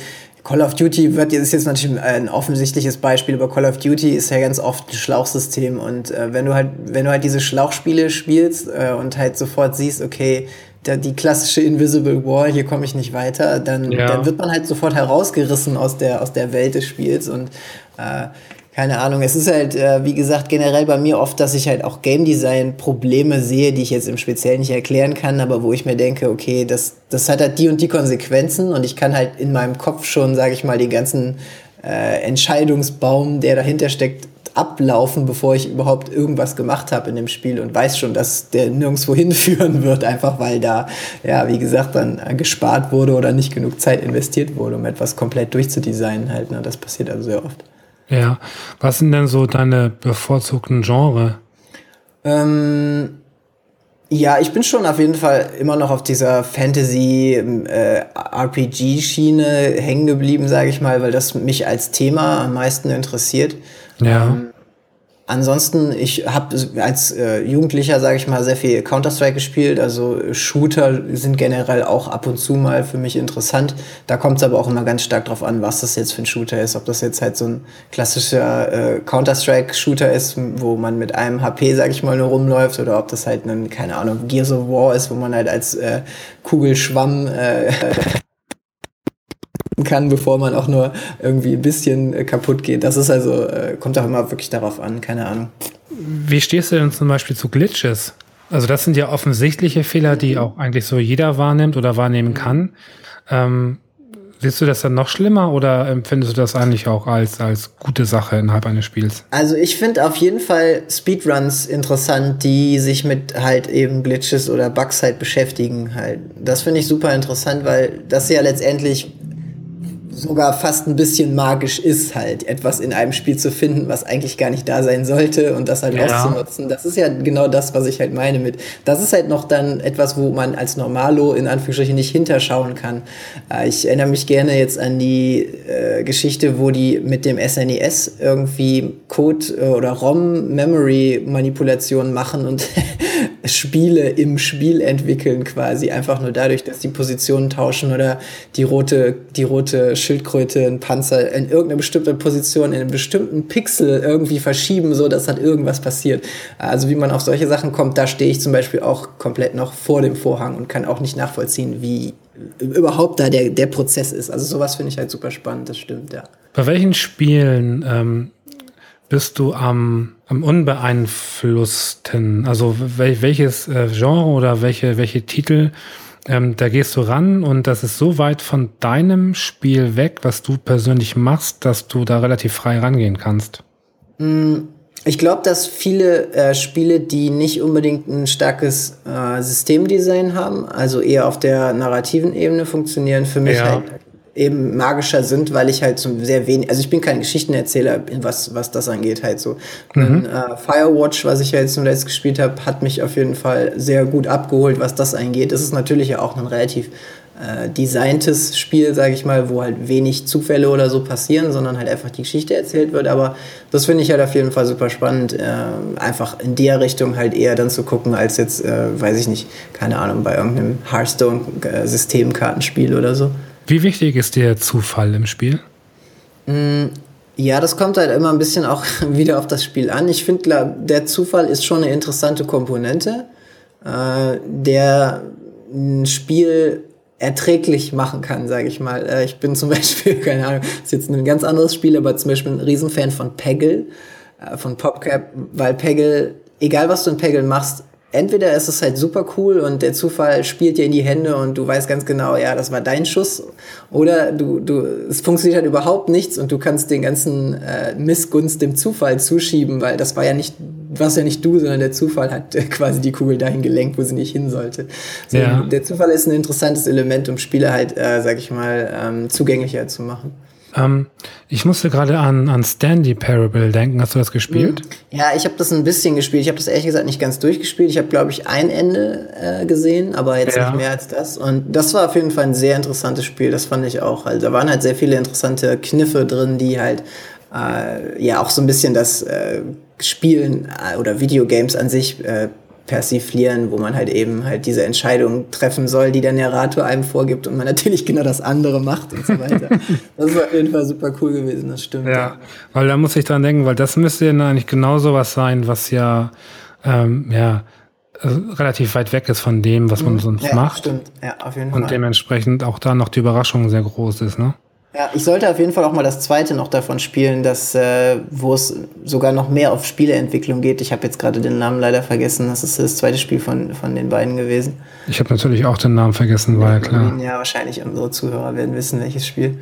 Call of Duty wird ist jetzt natürlich ein offensichtliches Beispiel, aber Call of Duty ist ja ganz oft ein Schlauchsystem und äh, wenn du halt wenn du halt diese Schlauchspiele spielst äh, und halt sofort siehst, okay, der, die klassische Invisible Wall, hier komme ich nicht weiter, dann, ja. dann wird man halt sofort herausgerissen aus der aus der Welt des Spiels und äh, keine Ahnung, es ist halt, äh, wie gesagt, generell bei mir oft, dass ich halt auch Game Design Probleme sehe, die ich jetzt im Speziellen nicht erklären kann, aber wo ich mir denke, okay, das, das hat halt die und die Konsequenzen und ich kann halt in meinem Kopf schon, sage ich mal, den ganzen äh, Entscheidungsbaum, der dahinter steckt, ablaufen, bevor ich überhaupt irgendwas gemacht habe in dem Spiel und weiß schon, dass der nirgendwo *laughs* hinführen wird, einfach weil da, ja, wie gesagt, dann gespart wurde oder nicht genug Zeit investiert wurde, um etwas komplett durchzudesignen halt. Ne? Das passiert also sehr oft. Ja, was sind denn so deine bevorzugten Genre? Ähm, ja, ich bin schon auf jeden Fall immer noch auf dieser Fantasy-RPG-Schiene äh, hängen geblieben, sage ich mal, weil das mich als Thema am meisten interessiert. Ja. Ähm, Ansonsten, ich habe als äh, Jugendlicher, sage ich mal, sehr viel Counter-Strike gespielt. Also Shooter sind generell auch ab und zu mal für mich interessant. Da kommt es aber auch immer ganz stark drauf an, was das jetzt für ein Shooter ist. Ob das jetzt halt so ein klassischer äh, Counter-Strike-Shooter ist, wo man mit einem HP, sage ich mal, nur rumläuft, oder ob das halt ein, keine Ahnung, Gears of War ist, wo man halt als äh, Kugelschwamm äh, *laughs* kann, bevor man auch nur irgendwie ein bisschen äh, kaputt geht. Das ist also, äh, kommt auch immer wirklich darauf an, keine Ahnung. Wie stehst du denn zum Beispiel zu Glitches? Also das sind ja offensichtliche Fehler, die auch eigentlich so jeder wahrnimmt oder wahrnehmen kann. Ähm, Siehst du das dann noch schlimmer oder empfindest du das eigentlich auch als, als gute Sache innerhalb eines Spiels? Also ich finde auf jeden Fall Speedruns interessant, die sich mit halt eben Glitches oder Bugs halt beschäftigen halt. Das finde ich super interessant, weil das ja letztendlich sogar fast ein bisschen magisch ist, halt etwas in einem Spiel zu finden, was eigentlich gar nicht da sein sollte und das halt ja. auszunutzen. Das ist ja genau das, was ich halt meine mit. Das ist halt noch dann etwas, wo man als Normalo in Anführungsstrichen nicht hinterschauen kann. Äh, ich erinnere mich gerne jetzt an die äh, Geschichte, wo die mit dem SNES e irgendwie Code äh, oder ROM-Memory-Manipulationen machen und *laughs* Spiele im Spiel entwickeln quasi einfach nur dadurch, dass die Positionen tauschen oder die rote, die rote Schildkröte, ein Panzer in irgendeiner bestimmten Position, in einem bestimmten Pixel irgendwie verschieben, so dass halt irgendwas passiert. Also wie man auf solche Sachen kommt, da stehe ich zum Beispiel auch komplett noch vor dem Vorhang und kann auch nicht nachvollziehen, wie überhaupt da der, der Prozess ist. Also sowas finde ich halt super spannend, das stimmt, ja. Bei welchen Spielen ähm, bist du am, am unbeeinflussten? Also wel, welches äh, Genre oder welche, welche Titel, ähm, da gehst du ran und das ist so weit von deinem Spiel weg, was du persönlich machst, dass du da relativ frei rangehen kannst? Mm, ich glaube, dass viele äh, Spiele, die nicht unbedingt ein starkes äh, Systemdesign haben, also eher auf der narrativen Ebene funktionieren, für mich ja. halt eben magischer sind, weil ich halt so sehr wenig, also ich bin kein Geschichtenerzähler, was, was das angeht, halt so. Mhm. äh, Firewatch, was ich ja jetzt zuletzt gespielt habe, hat mich auf jeden Fall sehr gut abgeholt, was das angeht. Es ist natürlich ja auch ein relativ äh, designtes Spiel, sage ich mal, wo halt wenig Zufälle oder so passieren, sondern halt einfach die Geschichte erzählt wird. Aber das finde ich halt auf jeden Fall super spannend, äh, einfach in der Richtung halt eher dann zu gucken, als jetzt, äh, weiß ich nicht, keine Ahnung, bei irgendeinem Hearthstone-Systemkartenspiel oder so. Wie wichtig ist der Zufall im Spiel? Mm, ja, das kommt halt immer ein bisschen auch *laughs* wieder auf das Spiel an. Ich finde, der Zufall ist schon eine interessante Komponente, äh, der ein Spiel erträglich machen kann, sage ich mal. Äh, ich bin zum *laughs* Beispiel, keine Ahnung, ist jetzt ein ganz anderes Spiel, aber zum Beispiel ein Riesenfan von Peggle, äh, von PopCap, weil Peggle, egal was du in Peggle machst, entweder ist es halt super cool und der Zufall spielt dir in die Hände und du weißt ganz genau, ja, das war dein Schuss. Oder du, du, es funktioniert halt überhaupt nichts und du kannst den ganzen äh, Missgunst dem Zufall zuschieben, weil das war ja nicht, was ja nicht du, sondern der Zufall hat äh, quasi die Kugel dahin gelenkt, wo sie nicht hin sollte. So, ja. Der Zufall ist ein interessantes Element, um Spiele halt, äh, sag ich mal, ähm, zugänglicher zu machen. Ähm, ich musste gerade an, an Stanley Parable denken. Hast du das gespielt? Mhm. Ja, ich habe das ein bisschen gespielt. Ich habe das ehrlich gesagt nicht ganz durchgespielt. Ich habe, glaube ich, ein Ende äh, gesehen, aber jetzt ja. nicht mehr als das. Und das war auf jeden Fall ein sehr interessantes Spiel. Das fand ich auch. Also, da waren halt sehr viele interessante Kniffe drin, die halt äh, ja auch so ein bisschen das äh, Spielen äh, oder Videogames an sich äh, persiflieren, wo man halt eben halt diese Entscheidung treffen soll, die der Narrator einem vorgibt und man natürlich genau das andere macht und so weiter. *laughs* das war auf jeden Fall super cool gewesen, das stimmt. Ja, weil da muss ich dran denken, weil das müsste ja eigentlich genau sowas sein, was ja, ähm, ja, äh, relativ weit weg ist von dem, was man mhm. sonst ja, macht. Stimmt, ja, auf jeden Fall. Und dementsprechend auch da noch die Überraschung sehr groß ist, ne? Ja, ich sollte auf jeden Fall auch mal das zweite noch davon spielen, dass, äh, wo es sogar noch mehr auf Spieleentwicklung geht. Ich habe jetzt gerade den Namen leider vergessen. Das ist das zweite Spiel von, von den beiden gewesen. Ich habe natürlich auch den Namen vergessen, war ja klar. Ja, wahrscheinlich unsere Zuhörer werden wissen, welches Spiel.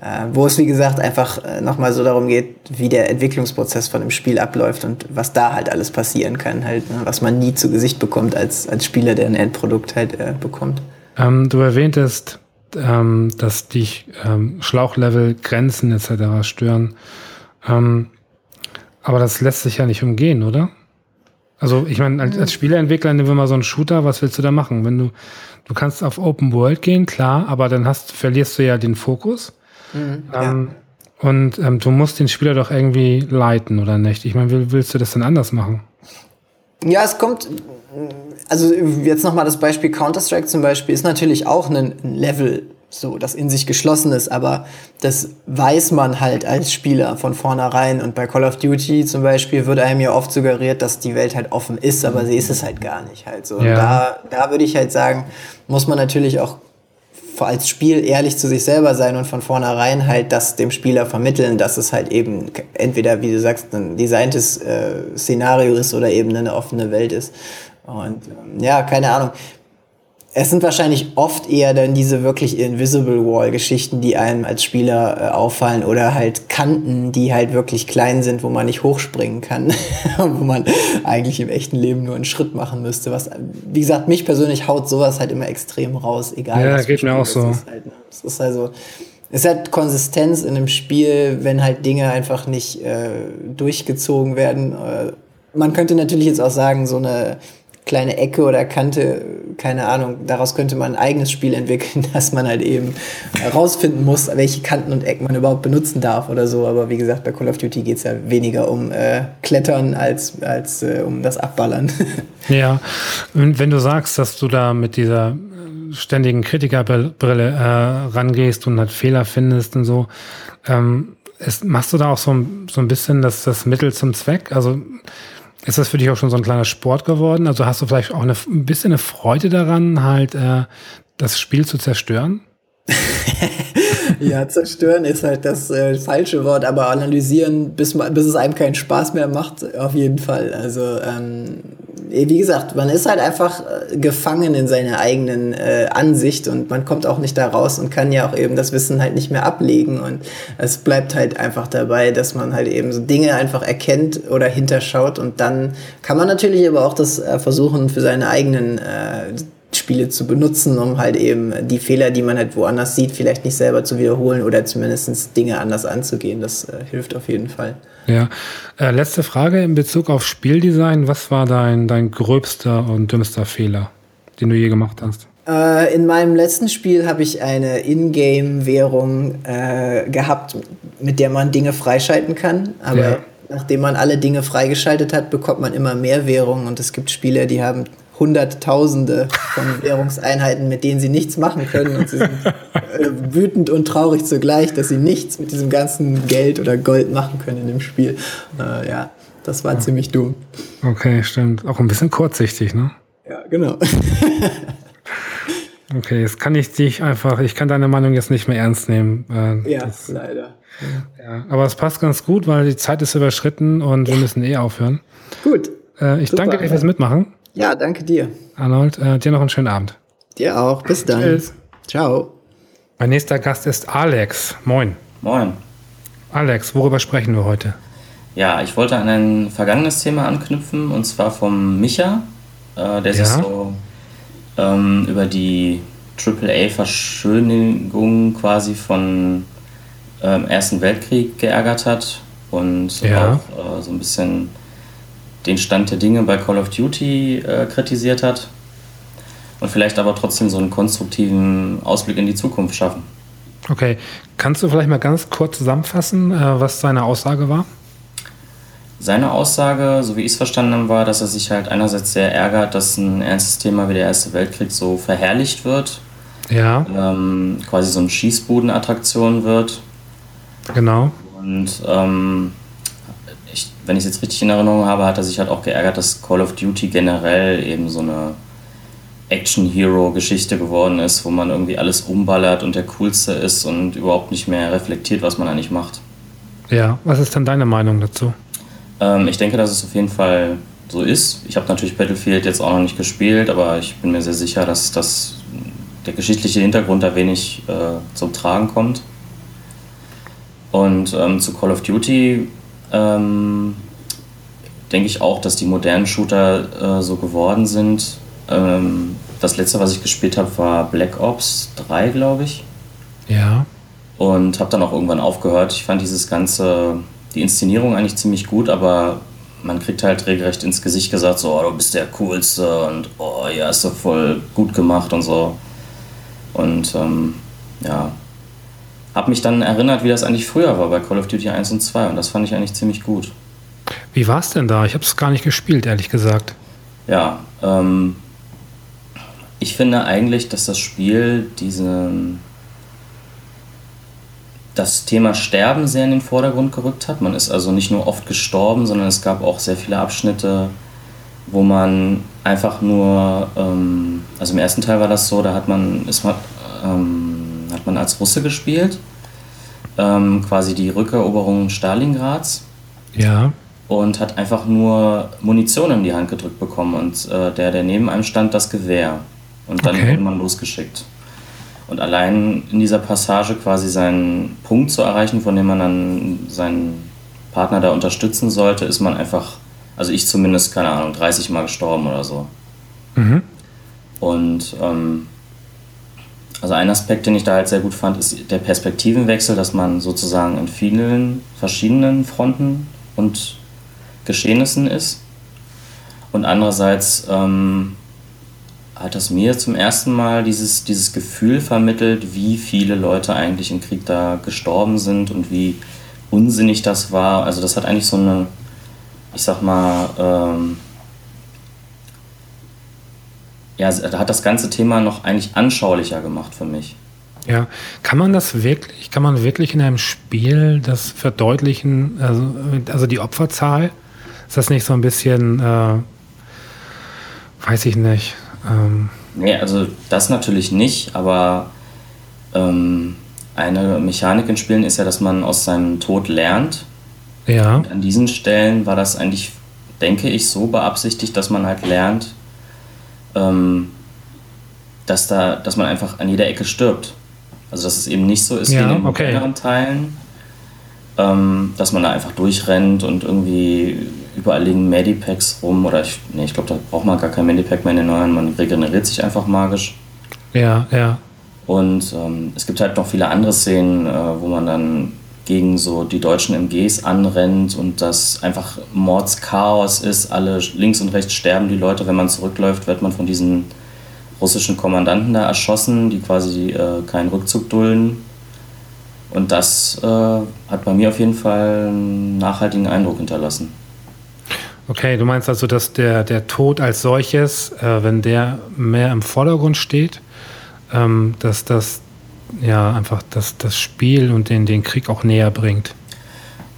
Äh, wo es, wie gesagt, einfach äh, nochmal so darum geht, wie der Entwicklungsprozess von dem Spiel abläuft und was da halt alles passieren kann, halt, ne? was man nie zu Gesicht bekommt als, als Spieler, der ein Endprodukt halt äh, bekommt. Ähm, du erwähntest ähm, dass dich ähm, Schlauchlevel, Grenzen etc. stören. Ähm, aber das lässt sich ja nicht umgehen, oder? Also ich meine, als, als Spieleentwickler nehmen wir mal so einen Shooter, was willst du da machen? Wenn du, du kannst auf Open World gehen, klar, aber dann hast, verlierst du ja den Fokus. Mhm, ähm, ja. Und ähm, du musst den Spieler doch irgendwie leiten, oder nicht? Ich meine, willst du das denn anders machen? Ja, es kommt also jetzt nochmal das Beispiel Counter-Strike zum Beispiel ist natürlich auch ein Level, so, das in sich geschlossen ist, aber das weiß man halt als Spieler von vornherein. Und bei Call of Duty zum Beispiel wird einem ja oft suggeriert, dass die Welt halt offen ist, aber sie ist es halt gar nicht halt so. Ja. Da, da würde ich halt sagen, muss man natürlich auch als Spiel ehrlich zu sich selber sein und von vornherein halt das dem Spieler vermitteln, dass es halt eben entweder, wie du sagst, ein designtes äh, Szenario ist oder eben eine offene Welt ist. Und ähm, ja, keine Ahnung. Es sind wahrscheinlich oft eher dann diese wirklich Invisible Wall-Geschichten, die einem als Spieler äh, auffallen oder halt Kanten, die halt wirklich klein sind, wo man nicht hochspringen kann *laughs* und wo man eigentlich im echten Leben nur einen Schritt machen müsste. Was, wie gesagt, mich persönlich haut sowas halt immer extrem raus, egal. Ja, geht mir auch so. Ist halt, ne? es ist also, es hat Konsistenz in einem Spiel, wenn halt Dinge einfach nicht äh, durchgezogen werden. Äh, man könnte natürlich jetzt auch sagen, so eine kleine Ecke oder Kante, keine Ahnung, daraus könnte man ein eigenes Spiel entwickeln, *laughs* dass man halt eben herausfinden muss, welche Kanten und Ecken man überhaupt benutzen darf oder so. Aber wie gesagt, bei Call of Duty geht es ja weniger um äh, Klettern als, als äh, um das Abballern. *laughs* Ja, und wenn du sagst, dass du da mit dieser äh, ständigen Kritikerbrille äh, rangehst und halt Fehler findest und so, ähm, ist, machst du da auch so, so ein bisschen das, das Mittel zum Zweck? Also ist das für dich auch schon so ein kleiner Sport geworden? Also hast du vielleicht auch eine, ein bisschen eine Freude daran, halt äh, das Spiel zu zerstören? *laughs* ja, zerstören ist halt das äh, falsche Wort, aber analysieren, bis, bis es einem keinen Spaß mehr macht, auf jeden Fall. Also, ähm, wie gesagt, man ist halt einfach äh, gefangen in seiner eigenen äh, Ansicht und man kommt auch nicht da raus und kann ja auch eben das Wissen halt nicht mehr ablegen. Und es bleibt halt einfach dabei, dass man halt eben so Dinge einfach erkennt oder hinterschaut und dann kann man natürlich aber auch das äh, versuchen, für seine eigenen äh, Spiele zu benutzen, um halt eben die Fehler, die man halt woanders sieht, vielleicht nicht selber zu wiederholen oder zumindest Dinge anders anzugehen. Das äh, hilft auf jeden Fall. Ja. Äh, letzte Frage in Bezug auf Spieldesign. Was war dein, dein gröbster und dümmster Fehler, den du je gemacht hast? Äh, in meinem letzten Spiel habe ich eine Ingame-Währung äh, gehabt, mit der man Dinge freischalten kann. Aber ja. nachdem man alle Dinge freigeschaltet hat, bekommt man immer mehr Währung. Und es gibt Spiele, die haben Hunderttausende von Währungseinheiten, mit denen sie nichts machen können. Und sie sind äh, wütend und traurig zugleich, dass sie nichts mit diesem ganzen Geld oder Gold machen können in dem Spiel. Äh, ja, das war ja. ziemlich dumm. Okay, stimmt. Auch ein bisschen kurzsichtig, ne? Ja, genau. *laughs* okay, jetzt kann ich dich einfach, ich kann deine Meinung jetzt nicht mehr ernst nehmen. Äh, ja, das, leider. Ja, aber es passt ganz gut, weil die Zeit ist überschritten und wir müssen eh aufhören. Gut. Äh, ich Super, danke dir fürs Mitmachen. Ja, danke dir. Arnold, äh, dir noch einen schönen Abend. Dir auch. Bis dann. Tschüss. Ciao. Mein nächster Gast ist Alex. Moin. Moin. Alex, worüber sprechen wir heute? Ja, ich wollte an ein vergangenes Thema anknüpfen und zwar vom Micha, äh, der ja. sich so ähm, über die AAA-Verschönigung quasi von ähm, Ersten Weltkrieg geärgert hat und ja. auch äh, so ein bisschen den Stand der Dinge bei Call of Duty äh, kritisiert hat und vielleicht aber trotzdem so einen konstruktiven Ausblick in die Zukunft schaffen. Okay, kannst du vielleicht mal ganz kurz zusammenfassen, äh, was seine Aussage war? Seine Aussage, so wie ich es verstanden habe, war, dass er sich halt einerseits sehr ärgert, dass ein ernstes Thema wie der Erste Weltkrieg so verherrlicht wird. Ja. Ähm, quasi so eine Schießbudenattraktion wird. Genau. Und ähm, wenn ich es jetzt richtig in Erinnerung habe, hat er sich halt auch geärgert, dass Call of Duty generell eben so eine Action-Hero-Geschichte geworden ist, wo man irgendwie alles umballert und der Coolste ist und überhaupt nicht mehr reflektiert, was man eigentlich macht. Ja, was ist denn deine Meinung dazu? Ähm, ich denke, dass es auf jeden Fall so ist. Ich habe natürlich Battlefield jetzt auch noch nicht gespielt, aber ich bin mir sehr sicher, dass das, der geschichtliche Hintergrund da wenig äh, zum Tragen kommt. Und ähm, zu Call of Duty ähm, denke ich auch, dass die modernen Shooter äh, so geworden sind. Ähm, das letzte, was ich gespielt habe, war Black Ops 3, glaube ich. Ja. Und habe dann auch irgendwann aufgehört. Ich fand dieses ganze, die Inszenierung eigentlich ziemlich gut, aber man kriegt halt regelrecht ins Gesicht gesagt, so, oh, du bist der Coolste und oh, ja, hast du voll gut gemacht und so. Und ähm, ja, habe mich dann erinnert, wie das eigentlich früher war bei Call of Duty 1 und 2 und das fand ich eigentlich ziemlich gut. Wie war es denn da? Ich habe es gar nicht gespielt, ehrlich gesagt. Ja, ähm, ich finde eigentlich, dass das Spiel diesen das Thema Sterben sehr in den Vordergrund gerückt hat. Man ist also nicht nur oft gestorben, sondern es gab auch sehr viele Abschnitte, wo man einfach nur, ähm, also im ersten Teil war das so, da hat man, ist man, ähm, hat man als Russe gespielt, ähm, quasi die Rückeroberung Stalingrads. Ja. Und hat einfach nur Munition in die Hand gedrückt bekommen und äh, der, der neben einem stand, das Gewehr. Und dann okay. wurde man losgeschickt. Und allein in dieser Passage quasi seinen Punkt zu erreichen, von dem man dann seinen Partner da unterstützen sollte, ist man einfach, also ich zumindest, keine Ahnung, 30 Mal gestorben oder so. Mhm. Und ähm, also ein Aspekt, den ich da halt sehr gut fand, ist der Perspektivenwechsel, dass man sozusagen in vielen verschiedenen Fronten und Geschehnissen ist. Und andererseits ähm, hat das mir zum ersten Mal dieses, dieses Gefühl vermittelt, wie viele Leute eigentlich im Krieg da gestorben sind und wie unsinnig das war. Also das hat eigentlich so eine, ich sag mal, ähm, ja, hat das ganze Thema noch eigentlich anschaulicher gemacht für mich. Ja, kann man das wirklich, kann man wirklich in einem Spiel das verdeutlichen, also, also die Opferzahl? Ist das nicht so ein bisschen, äh, weiß ich nicht, ähm nee, also das natürlich nicht, aber ähm, eine Mechanik in Spielen ist ja, dass man aus seinem Tod lernt. Ja. Und an diesen Stellen war das eigentlich, denke ich, so beabsichtigt, dass man halt lernt, ähm, dass, da, dass man einfach an jeder Ecke stirbt. Also dass es eben nicht so ist ja, wie in den okay. anderen Teilen, ähm, dass man da einfach durchrennt und irgendwie überall liegen Medipacks rum oder ich, nee, ich glaube, da braucht man gar kein Medipack mehr in den neuen, man regeneriert sich einfach magisch. Ja, ja. Und ähm, es gibt halt noch viele andere Szenen, äh, wo man dann gegen so die deutschen MGs anrennt und das einfach Mordschaos ist. Alle links und rechts sterben die Leute. Wenn man zurückläuft, wird man von diesen russischen Kommandanten da erschossen, die quasi äh, keinen Rückzug dulden. Und das äh, hat bei mir auf jeden Fall einen nachhaltigen Eindruck hinterlassen. Okay, du meinst also, dass der, der Tod als solches, äh, wenn der mehr im Vordergrund steht, ähm, dass das ja einfach das, das Spiel und den, den Krieg auch näher bringt.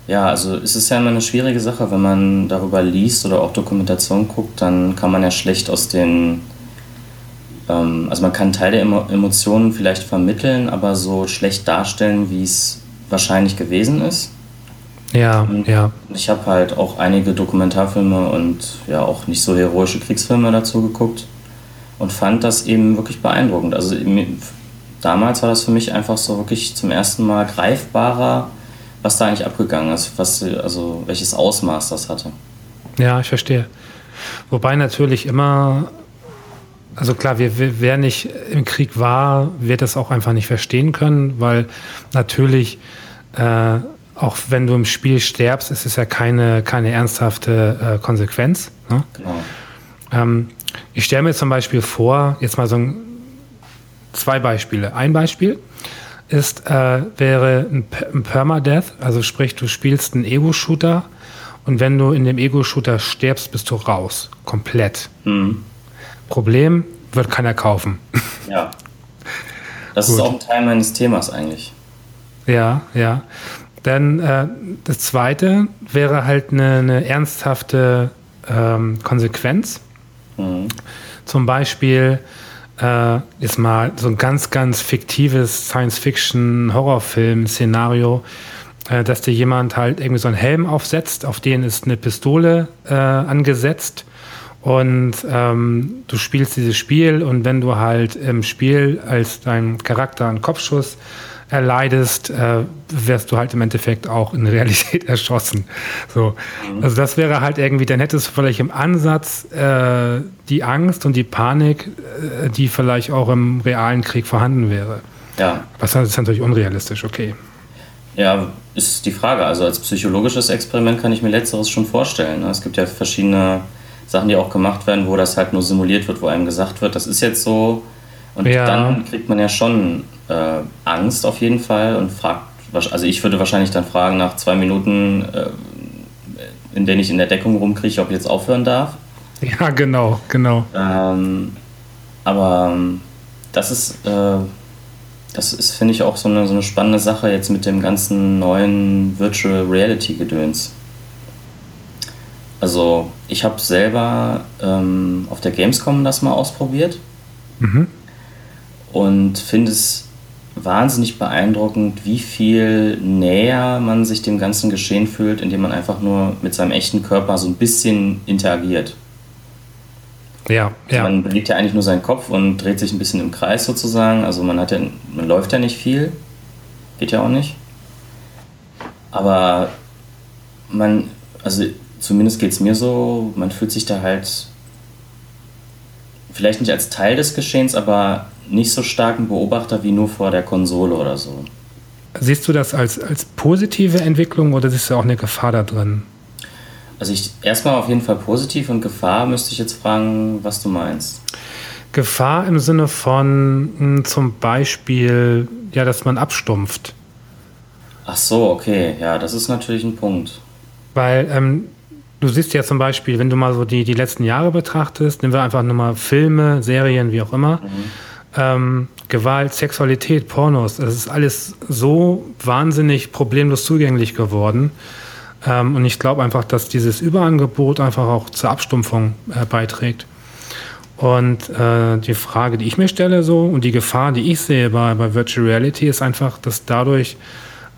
Ja, also es ist ja immer eine schwierige Sache, wenn man darüber liest oder auch Dokumentation guckt, dann kann man ja schlecht aus den, ähm, also man kann Teil der Emo Emotionen vielleicht vermitteln, aber so schlecht darstellen, wie es wahrscheinlich gewesen ist. Ja, und ja. Ich habe halt auch einige Dokumentarfilme und ja auch nicht so heroische Kriegsfilme dazu geguckt und fand das eben wirklich beeindruckend. Also damals war das für mich einfach so wirklich zum ersten Mal greifbarer, was da eigentlich abgegangen ist, was, also welches Ausmaß das hatte. Ja, ich verstehe. Wobei natürlich immer, also klar, wer, wer nicht im Krieg war, wird das auch einfach nicht verstehen können, weil natürlich äh, auch wenn du im Spiel sterbst, ist es ja keine, keine ernsthafte äh, Konsequenz. Ne? Genau. Ähm, ich stelle mir zum Beispiel vor, jetzt mal so ein, zwei Beispiele. Ein Beispiel ist, äh, wäre ein, ein Permadeath, also sprich, du spielst einen Ego-Shooter und wenn du in dem Ego-Shooter stirbst, bist du raus. Komplett. Mhm. Problem, wird keiner kaufen. *laughs* Ja. Das ist auch ein Teil meines Themas eigentlich. Ja, ja. Dann äh, das zweite wäre halt eine, eine ernsthafte ähm, Konsequenz. Mhm. Zum Beispiel äh, ist mal so ein ganz, ganz fiktives Science-Fiction-Horrorfilm-Szenario, äh, dass dir jemand halt irgendwie so einen Helm aufsetzt, auf den ist eine Pistole äh, angesetzt und ähm, du spielst dieses Spiel und wenn du halt im Spiel als dein Charakter einen Kopfschuss erleidest, äh, wirst du halt im Endeffekt auch in Realität *laughs* erschossen. So. Mhm. Also das wäre halt irgendwie, dann hättest du vielleicht im Ansatz äh, die Angst und die Panik, äh, die vielleicht auch im realen Krieg vorhanden wäre. Ja. Was ist natürlich unrealistisch, okay. Ja, ist die Frage. Also als psychologisches Experiment kann ich mir letzteres schon vorstellen. Ne? Es gibt ja verschiedene Sachen, die auch gemacht werden, wo das halt nur simuliert wird, wo einem gesagt wird, das ist jetzt so. Und ja. dann kriegt man ja schon äh, Angst auf jeden Fall und fragt, also ich würde wahrscheinlich dann fragen nach zwei Minuten, äh, in denen ich in der Deckung rumkriege, ob ich jetzt aufhören darf. *laughs* Ja, genau, genau. Ähm, aber ähm, das ist, äh, das ist, finde ich, auch so eine, so eine spannende Sache jetzt mit dem ganzen neuen Virtual Reality Gedöns. Also ich habe selber ähm, auf der Gamescom das mal ausprobiert mhm. und finde es wahnsinnig beeindruckend, wie viel näher man sich dem ganzen Geschehen fühlt, indem man einfach nur mit seinem echten Körper so ein bisschen interagiert. Ja, ja. Man bewegt ja eigentlich nur seinen Kopf und dreht sich ein bisschen im Kreis sozusagen. Also man hat ja, man läuft ja nicht viel, geht ja auch nicht. Aber man, also zumindest geht es mir so, man fühlt sich da halt vielleicht nicht als Teil des Geschehens, aber nicht so starken Beobachter wie nur vor der Konsole oder so. Siehst du das als, als positive Entwicklung oder siehst du auch eine Gefahr da drin? Also ich erstmal auf jeden Fall positiv und Gefahr müsste ich jetzt fragen, was du meinst. Gefahr im Sinne von mh, hm, zum Beispiel, ja, dass man abstumpft. Ach so, okay, ja, das ist natürlich ein Punkt. Weil ähm, du siehst ja zum Beispiel, wenn du mal so die, die letzten Jahre betrachtest, nehmen wir einfach nur mal Filme, Serien, wie auch immer. Mhm ähm, Gewalt, Sexualität, Pornos, das ist alles so wahnsinnig problemlos zugänglich geworden. Ähm, und ich glaube einfach, dass dieses Überangebot einfach auch zur Abstumpfung äh, beiträgt. Und äh, die Frage, die ich mir stelle, so und die Gefahr, die ich sehe bei, bei Virtual Reality, ist einfach, dass dadurch,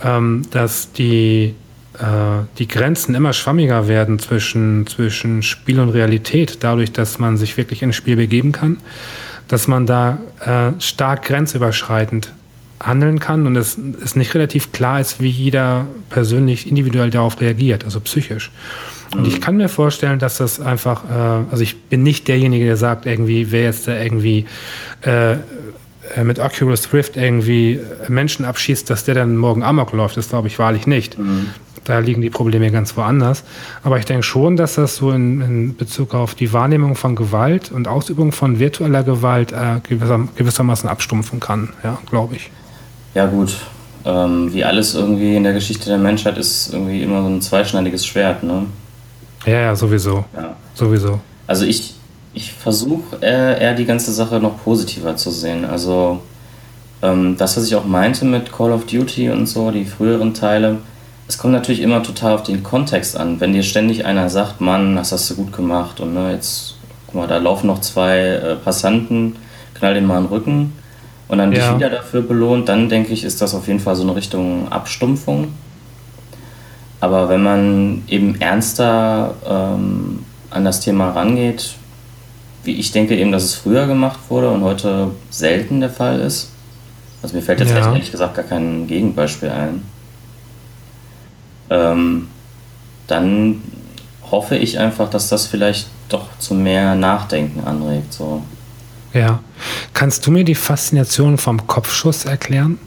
ähm, dass die, äh, die Grenzen immer schwammiger werden zwischen, zwischen Spiel und Realität, dadurch, dass man sich wirklich ins Spiel begeben kann dass man da äh, stark grenzüberschreitend handeln kann und es, es nicht relativ klar ist, wie jeder persönlich individuell darauf reagiert, also psychisch. Und mhm. ich kann mir vorstellen, dass das einfach, äh, also ich bin nicht derjenige, der sagt, irgendwie, wer jetzt da irgendwie äh, mit Oculus Rift irgendwie Menschen abschießt, dass der dann morgen Amok läuft. Das glaube ich wahrlich nicht. Mhm. Da liegen die Probleme ganz woanders. Aber ich denke schon, dass das so in, in Bezug auf die Wahrnehmung von Gewalt und Ausübung von virtueller Gewalt äh, gewisser, gewissermaßen abstumpfen kann, ja, glaube ich. Ja, gut. Ähm, wie alles irgendwie in der Geschichte der Menschheit ist irgendwie immer so ein zweischneidiges Schwert, ne? Ja, ja, sowieso. Ja. Sowieso. Also ich, ich versuche eher, eher die ganze Sache noch positiver zu sehen. Also ähm, das, was ich auch meinte mit Call of Duty und so, die früheren Teile, es kommt natürlich immer total auf den Kontext an. Wenn dir ständig einer sagt, Mann, das hast du gut gemacht und ne, jetzt, guck mal, da laufen noch zwei äh, Passanten, knall den mal in den Rücken und dann ja. dich wieder dafür belohnt, dann denke ich, ist das auf jeden Fall so eine Richtung Abstumpfung. Aber wenn man eben ernster ähm, an das Thema rangeht, wie ich denke eben, dass es früher gemacht wurde und heute selten der Fall ist, also mir fällt jetzt ja. ehrlich gesagt gar kein Gegenbeispiel ein ähm, dann hoffe ich einfach, dass das vielleicht doch zu mehr Nachdenken anregt. So. Ja. Kannst du mir die Faszination vom Kopfschuss erklären?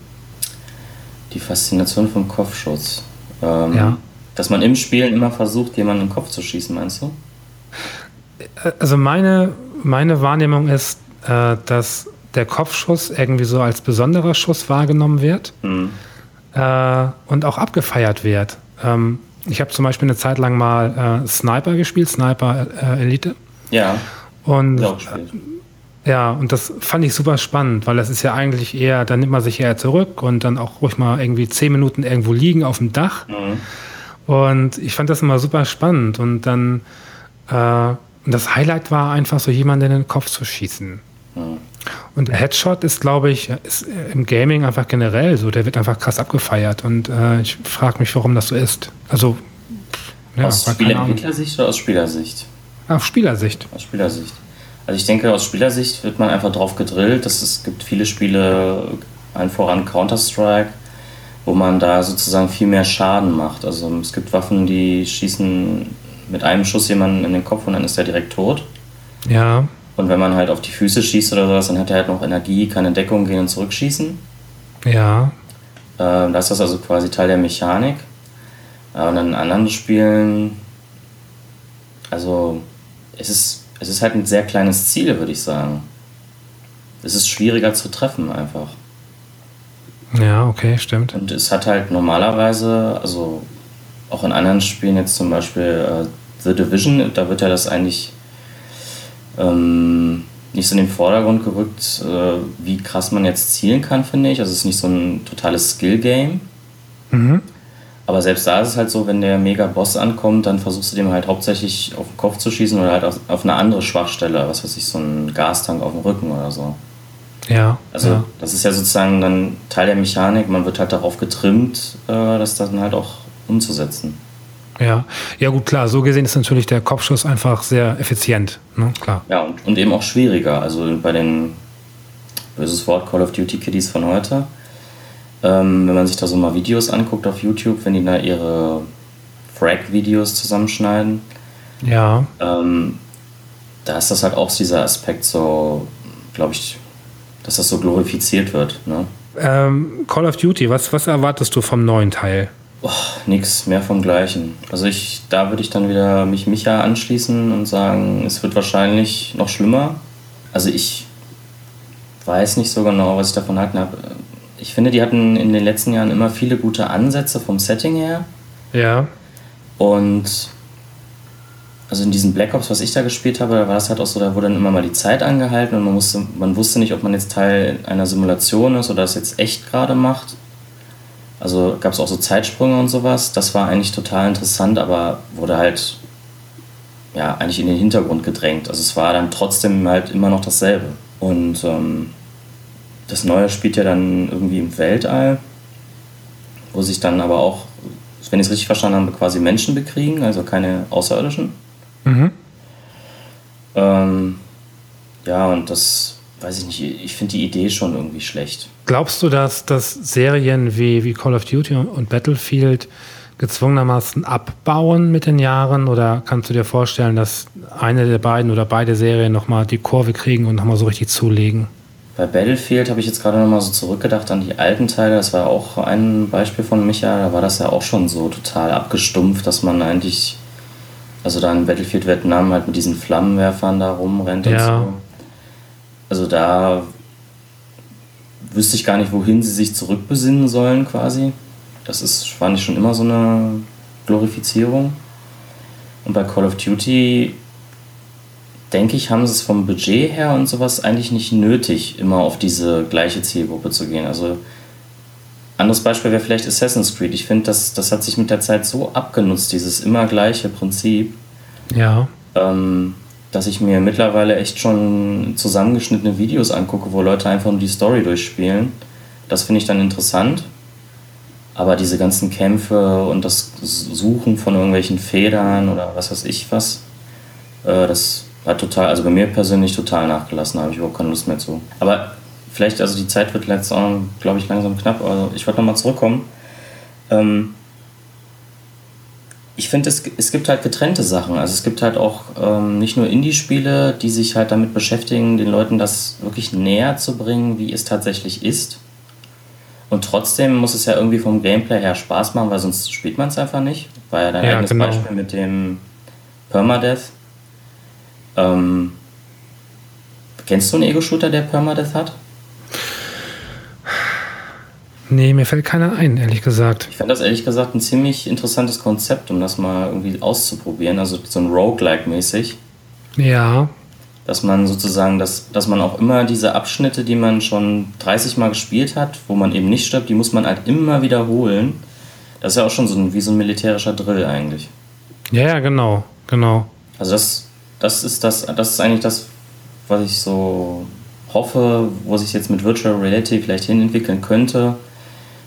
Die Faszination vom Kopfschuss. Ähm, ja. Dass man im Spielen immer versucht, jemanden in den Kopf zu schießen, meinst du? Also meine, meine Wahrnehmung ist, äh, dass der Kopfschuss irgendwie so als besonderer Schuss wahrgenommen wird mhm. äh, und auch abgefeiert wird. Ähm, ich habe zum Beispiel eine Zeit lang mal äh, Sniper gespielt, Sniper äh, Elite. Ja. Und äh, ja, und das fand ich super spannend, weil das ist ja eigentlich eher, da nimmt man sich eher zurück und dann auch ruhig mal irgendwie zehn Minuten irgendwo liegen auf dem Dach. Mhm. Und ich fand das immer super spannend. Und dann, äh, Und das Highlight war einfach so jemanden in den Kopf zu schießen. Mhm. Und Headshot ist, glaube ich, ist im Gaming einfach generell so. Der wird einfach krass abgefeiert. Und äh, ich frage mich, warum das so ist. Also, ja, aus Spielentwicklersicht oder aus Spielersicht? Aus Spielersicht. Aus Spielersicht. Also ich denke, aus Spielersicht wird man einfach drauf gedrillt, dass es gibt viele Spiele, allen voran Counter-Strike, wo man da sozusagen viel mehr Schaden macht. Also es gibt Waffen, die schießen mit einem Schuss jemanden in den Kopf und dann ist er direkt tot. Ja. Und wenn man halt auf die Füße schießt oder sowas, dann hat er halt noch Energie, kann in Deckung gehen und zurückschießen. Ja. Äh, da ist das also quasi Teil der Mechanik. Äh, und in anderen Spielen, also es ist, es ist halt ein sehr kleines Ziel, würde ich sagen. Es ist schwieriger zu treffen einfach. Ja, okay, stimmt. Und es hat halt normalerweise, also auch in anderen Spielen jetzt zum Beispiel äh, The Division, da wird ja das eigentlich ähm, nicht so in den Vordergrund gerückt, äh, wie krass man jetzt zielen kann, finde ich. Also es ist nicht so ein totales Skill-Game. Mhm. Aber selbst da ist es halt so, wenn der Mega-Boss ankommt, dann versuchst du dem halt hauptsächlich auf den Kopf zu schießen oder halt auf, auf eine andere Schwachstelle, was weiß ich, so ein Gastank auf dem Rücken oder so. Ja. Also ja. das ist ja sozusagen dann Teil der Mechanik, man wird halt darauf getrimmt, äh, das dann halt auch umzusetzen. Ja, ja gut, klar, so gesehen ist natürlich der Kopfschuss einfach sehr effizient, ne? klar. Ja, und, und eben auch schwieriger. Also bei den, böses Wort, Call of Duty Kiddies von heute, ähm, wenn man sich da so mal Videos anguckt auf YouTube, wenn die da ihre Frag-Videos zusammenschneiden, ja. Ähm, da ist das halt auch dieser Aspekt so, glaube ich, dass das so glorifiziert wird. Ne? Ähm, Call of Duty, was, was erwartest du vom neuen Teil? Oh, nix, mehr vom Gleichen. Also ich, da würde ich dann wieder mich Micha anschließen und sagen, es wird wahrscheinlich noch schlimmer. Also ich weiß nicht so genau, was ich davon halten habe. Ich finde, die hatten in den letzten Jahren immer viele gute Ansätze vom Setting her. Ja. Und also in diesen Black Ops, was ich da gespielt habe, da war es halt auch so, da wurde dann immer mal die Zeit angehalten und man, musste, man wusste nicht, ob man jetzt Teil einer Simulation ist oder es jetzt echt gerade macht. Also gab es auch so Zeitsprünge und sowas. Das war eigentlich total interessant, aber wurde halt ja eigentlich in den Hintergrund gedrängt. Also es war dann trotzdem halt immer noch dasselbe. Und ähm, das Neue spielt ja dann irgendwie im Weltall, wo sich dann aber auch, wenn ich es richtig verstanden habe, quasi Menschen bekriegen, also keine Außerirdischen. Mhm. Ähm, ja, und das weiß ich nicht, ich finde die Idee schon irgendwie schlecht. Glaubst du, dass, dass Serien wie, wie Call of Duty und Battlefield gezwungenermaßen abbauen mit den Jahren? Oder kannst du dir vorstellen, dass eine der beiden oder beide Serien nochmal die Kurve kriegen und nochmal so richtig zulegen? Bei Battlefield habe ich jetzt gerade nochmal so zurückgedacht an die alten Teile. Das war auch ein Beispiel von Micha. Da war das ja auch schon so total abgestumpft, dass man eigentlich, also da in Battlefield Vietnam halt mit diesen Flammenwerfern da rumrennt ja. und so. Also da wüsste ich gar nicht, wohin sie sich zurückbesinnen sollen quasi. Das ist, fand ich schon immer so eine Glorifizierung. Und bei Call of Duty, denke ich, haben sie es vom Budget her und sowas eigentlich nicht nötig, immer auf diese gleiche Zielgruppe zu gehen. Also, anderes Beispiel wäre vielleicht Assassin's Creed. Ich finde, das, das hat sich mit der Zeit so abgenutzt, dieses immer gleiche Prinzip. Ja. Ähm, dass ich mir mittlerweile echt schon zusammengeschnittene Videos angucke, wo Leute einfach nur die Story durchspielen. Das finde ich dann interessant. Aber diese ganzen Kämpfe und das Suchen von irgendwelchen Federn oder was weiß ich was, äh, das hat total, also bei mir persönlich total nachgelassen, habe ich überhaupt keine Lust mehr zu. Aber vielleicht, also die Zeit wird jetzt glaube ich, langsam knapp, also ich wollte nochmal zurückkommen. Ähm, ich finde, es, es gibt halt getrennte Sachen. Also es gibt halt auch ähm, nicht nur Indie-Spiele, die sich halt damit beschäftigen, den Leuten das wirklich näher zu bringen, wie es tatsächlich ist. Und trotzdem muss es ja irgendwie vom Gameplay her Spaß machen, weil sonst spielt man es einfach nicht. War ja dein ja, eigenes genau. Beispiel mit dem Permadeath. Ähm, kennst du einen Ego-Shooter, der Permadeath hat? Nee, mir fällt keiner ein, ehrlich gesagt. Ich fand das ehrlich gesagt ein ziemlich interessantes Konzept, um das mal irgendwie auszuprobieren. Also so ein Roguelike-mäßig. Ja. Dass man sozusagen, dass, dass man auch immer diese Abschnitte, die man schon 30 Mal gespielt hat, wo man eben nicht stirbt, die muss man halt immer wiederholen. Das ist ja auch schon so ein, wie so ein militärischer Drill eigentlich. Ja, ja, genau, genau. Also das das ist das, das ist eigentlich das, was ich so hoffe, wo sich jetzt mit Virtual Reality vielleicht hinentwickeln könnte,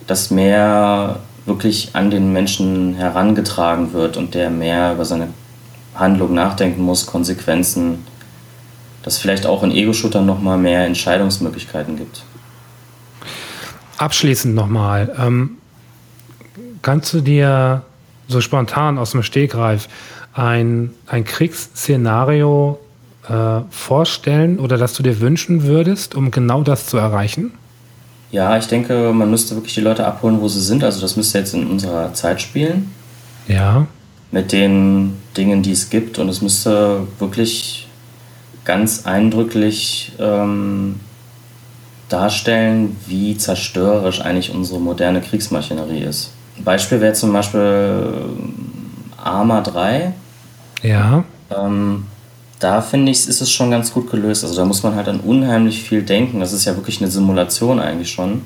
dass mehr wirklich an den Menschen herangetragen wird und der mehr über seine Handlung nachdenken muss, Konsequenzen, dass vielleicht auch in Ego-Shootern nochmal mehr Entscheidungsmöglichkeiten gibt. Abschließend nochmal, ähm, kannst du dir so spontan aus dem Stegreif ein, ein Kriegsszenario äh, vorstellen oder das du dir wünschen würdest, um genau das zu erreichen? Ja, ich denke, man müsste wirklich die Leute abholen, wo sie sind. Also das müsste jetzt in unserer Zeit spielen. Ja. Mit den Dingen, die es gibt. Und es müsste wirklich ganz eindrücklich ähm, darstellen, wie zerstörerisch eigentlich unsere moderne Kriegsmaschinerie ist. Ein Beispiel wäre zum Beispiel Arma 3. Ja. Ähm, da finde ich, ist es schon ganz gut gelöst. Also da muss man halt an unheimlich viel denken. Das ist ja wirklich eine Simulation eigentlich schon.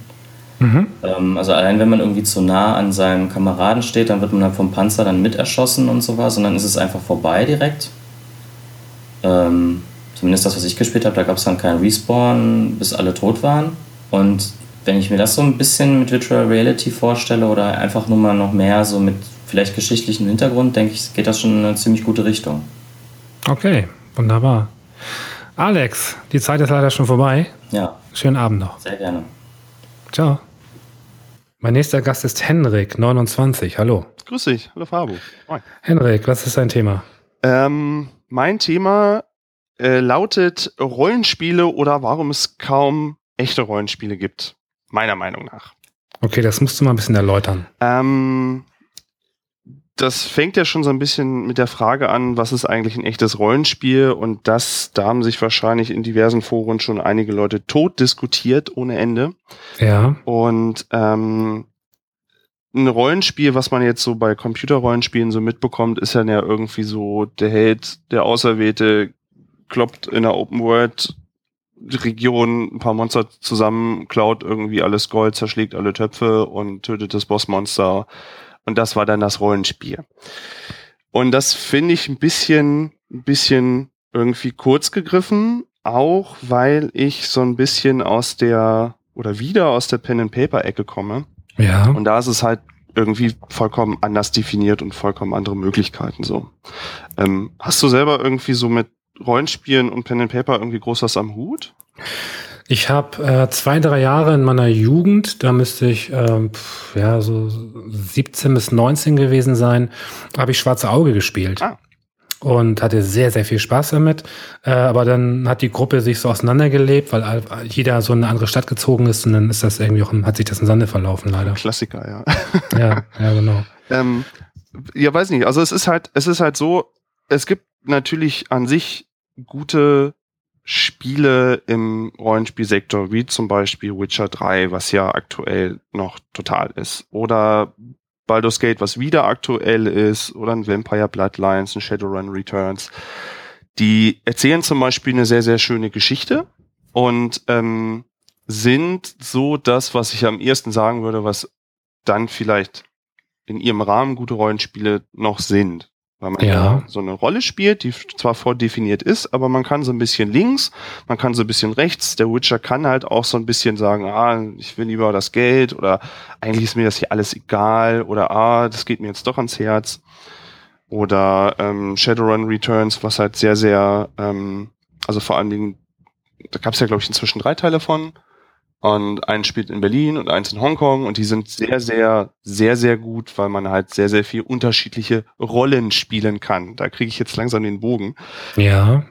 Mhm. Ähm, also allein wenn man irgendwie zu nah an seinem Kameraden steht, dann wird man halt vom Panzer dann mit erschossen und sowas und dann ist es einfach vorbei direkt. Ähm, zumindest das, was ich gespielt habe, da gab es dann keinen Respawn, bis alle tot waren. Und wenn ich mir das so ein bisschen mit Virtual Reality vorstelle oder einfach nur mal noch mehr so mit vielleicht geschichtlichem Hintergrund, denke ich, geht das schon in eine ziemlich gute Richtung. Okay, Wunderbar. Alex, die Zeit ist leider schon vorbei. Ja. Schönen Abend noch. Sehr gerne. Ciao. Mein nächster Gast ist Henrik, 29. Hallo. Grüß dich. Hallo Fabu. Moin. Henrik, was ist dein Thema? Ähm, mein Thema äh, lautet Rollenspiele oder warum es kaum echte Rollenspiele gibt. Meiner Meinung nach. Okay, das musst du mal ein bisschen erläutern. Ähm, das fängt ja schon so ein bisschen mit der Frage an, was ist eigentlich ein echtes Rollenspiel? Und das, da haben sich wahrscheinlich in diversen Foren schon einige Leute tot diskutiert ohne Ende. Ja. Und ähm, ein Rollenspiel, was man jetzt so bei Computerrollenspielen so mitbekommt, ist ja ja irgendwie so, der Held, der Auserwählte, kloppt in der Open World Region ein paar Monster zusammen, klaut irgendwie alles Gold, zerschlägt alle Töpfe und tötet das Bossmonster und das war dann das Rollenspiel. Und das finde ich ein bisschen, ein bisschen irgendwie kurz gegriffen, auch weil ich so ein bisschen aus der oder wieder aus der Pen and Paper Ecke komme. Ja. Und da ist es halt irgendwie vollkommen anders definiert und vollkommen andere Möglichkeiten so. Ähm, hast du selber irgendwie so mit Rollenspielen und Pen and Paper irgendwie groß was am Hut? Ich habe äh, zwei, drei Jahre in meiner Jugend, da müsste ich ähm, ja so 17 bis 19 gewesen sein, habe ich Schwarze Auge gespielt. Ah. Und hatte sehr, sehr viel Spaß damit. Äh, aber dann hat die Gruppe sich so auseinandergelebt, weil jeder so in eine andere Stadt gezogen ist und dann ist das irgendwie auch, hat sich das im Sande verlaufen, leider. Klassiker, ja. ja, ja, genau. *laughs* Ähm, ja, weiß nicht. Also es ist halt, es ist halt so, es gibt natürlich an sich gute Spiele im Rollenspielsektor, wie zum Beispiel Witcher 3, was ja aktuell noch total ist, oder Baldur's Gate, was wieder aktuell ist, oder ein Vampire Bloodlines, ein Shadowrun Returns, die erzählen zum Beispiel eine sehr, sehr schöne Geschichte und ähm, sind so das, was ich am ehesten sagen würde, was dann vielleicht in ihrem Rahmen gute Rollenspiele noch sind weil man ja. so eine Rolle spielt, die zwar vordefiniert ist, aber man kann so ein bisschen links, man kann so ein bisschen rechts. Der Witcher kann halt auch so ein bisschen sagen, ah, ich will lieber das Geld oder eigentlich ist mir das hier alles egal oder ah, das geht mir jetzt doch ans Herz. Oder ähm, Shadowrun Returns, was halt sehr, sehr, ähm, also vor allen Dingen, da gab es ja, glaube ich, inzwischen drei Teile von. Und eins spielt in Berlin und eins in Hongkong und die sind sehr, sehr, sehr, sehr gut, weil man halt sehr, sehr viel unterschiedliche Rollen spielen kann. Da kriege ich jetzt langsam den Bogen. Ja.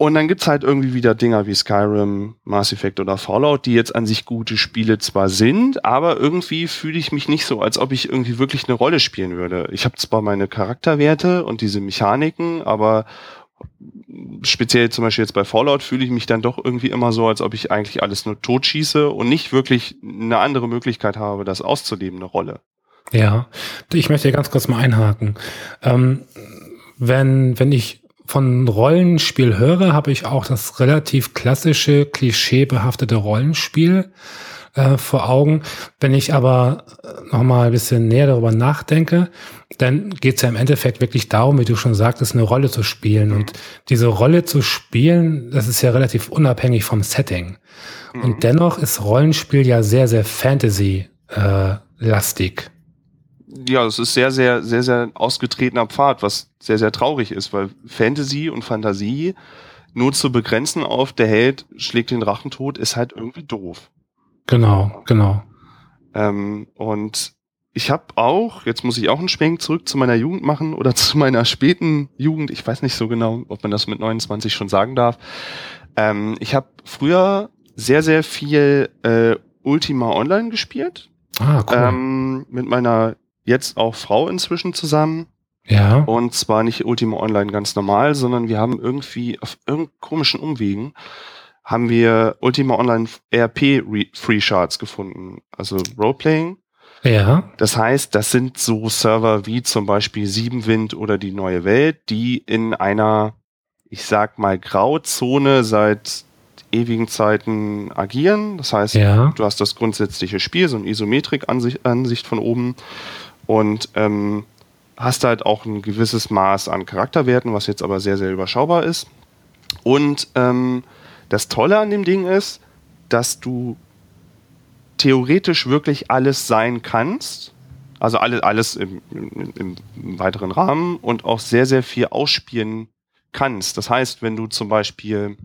Und dann gibt's halt irgendwie wieder Dinger wie Skyrim, Mass Effect oder Fallout, die jetzt an sich gute Spiele zwar sind, aber irgendwie fühle ich mich nicht so, als ob ich irgendwie wirklich eine Rolle spielen würde. Ich habe zwar meine Charakterwerte und diese Mechaniken, aber speziell zum Beispiel jetzt bei Fallout fühle ich mich dann doch irgendwie immer so, als ob ich eigentlich alles nur totschieße und nicht wirklich eine andere Möglichkeit habe, das auszuleben, eine Rolle. Ja, ich möchte hier ganz kurz mal einhaken. Ähm, wenn, wenn ich von Rollenspiel höre, habe ich auch das relativ klassische, klischeebehaftete Rollenspiel äh, vor Augen. Wenn ich aber äh, noch mal ein bisschen näher darüber nachdenke, dann geht es ja im Endeffekt wirklich darum, wie du schon sagtest, eine Rolle zu spielen. Und diese Rolle zu spielen, das ist ja relativ unabhängig vom Setting. Mhm. Und dennoch ist Rollenspiel ja sehr, sehr Fantasy-lastig. Äh, ja, es ist sehr, sehr, sehr, sehr ausgetretener Pfad, was sehr, sehr traurig ist, weil Fantasy und Fantasie nur zu begrenzen auf der Held schlägt den Drachen tot, ist halt irgendwie doof. Genau, genau. Ähm, und ich habe auch, jetzt muss ich auch einen Schwenk zurück zu meiner Jugend machen oder *laughs* zu meiner späten Jugend. Ich weiß nicht so genau, ob man das mit 29 schon sagen darf. Ähm, ich habe früher sehr, sehr viel äh, Ultima Online gespielt. Ah, cool. Ähm, mit meiner jetzt auch Frau inzwischen zusammen. Ja. Und zwar nicht Ultima Online ganz normal, sondern wir haben irgendwie auf irgendeinen komischen Umwegen haben wir Ultima Online RP Free Shards gefunden. Also Roleplaying. Ja. Das heißt, das sind so Server wie zum Beispiel Siebenwind oder die Neue Welt, die in einer, ich sag mal, Grauzone seit ewigen Zeiten agieren. Das heißt, ja. du hast das grundsätzliche Spiel, so eine Isometrik-Ansicht von oben und ähm, hast halt auch ein gewisses Maß an Charakterwerten, was jetzt aber sehr, sehr überschaubar ist. Und ähm, das Tolle an dem Ding ist, dass du theoretisch wirklich alles sein kannst. Also alles, alles im, im, im, weiteren Rahmen und auch sehr, sehr viel ausspielen kannst. Das heißt, wenn du zum Beispiel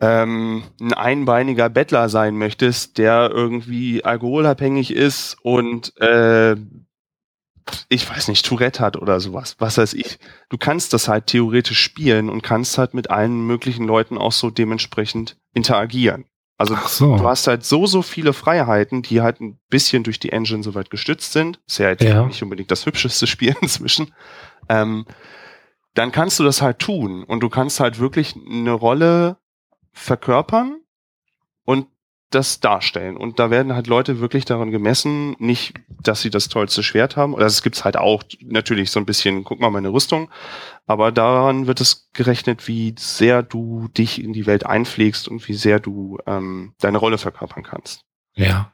ähm, ein einbeiniger Bettler sein möchtest, der irgendwie alkoholabhängig ist und äh, ich weiß nicht, Tourette hat oder sowas, was weiß ich. Du kannst das halt theoretisch spielen und kannst halt mit allen möglichen Leuten auch so dementsprechend interagieren. Also so. du hast halt so, so viele Freiheiten, die halt ein bisschen durch die Engine soweit gestützt sind. Ist ja, halt ja. nicht unbedingt das hübscheste *laughs* Spiel inzwischen. Ähm, dann kannst du das halt tun und du kannst halt wirklich eine Rolle verkörpern und das darstellen. Und da werden halt Leute wirklich daran gemessen, nicht, dass sie das tollste Schwert haben. Oder es gibt's halt auch natürlich so ein bisschen, guck mal meine Rüstung. Aber daran wird es gerechnet, wie sehr du dich in die Welt einpflegst und wie sehr du ähm, deine Rolle verkörpern kannst. Ja.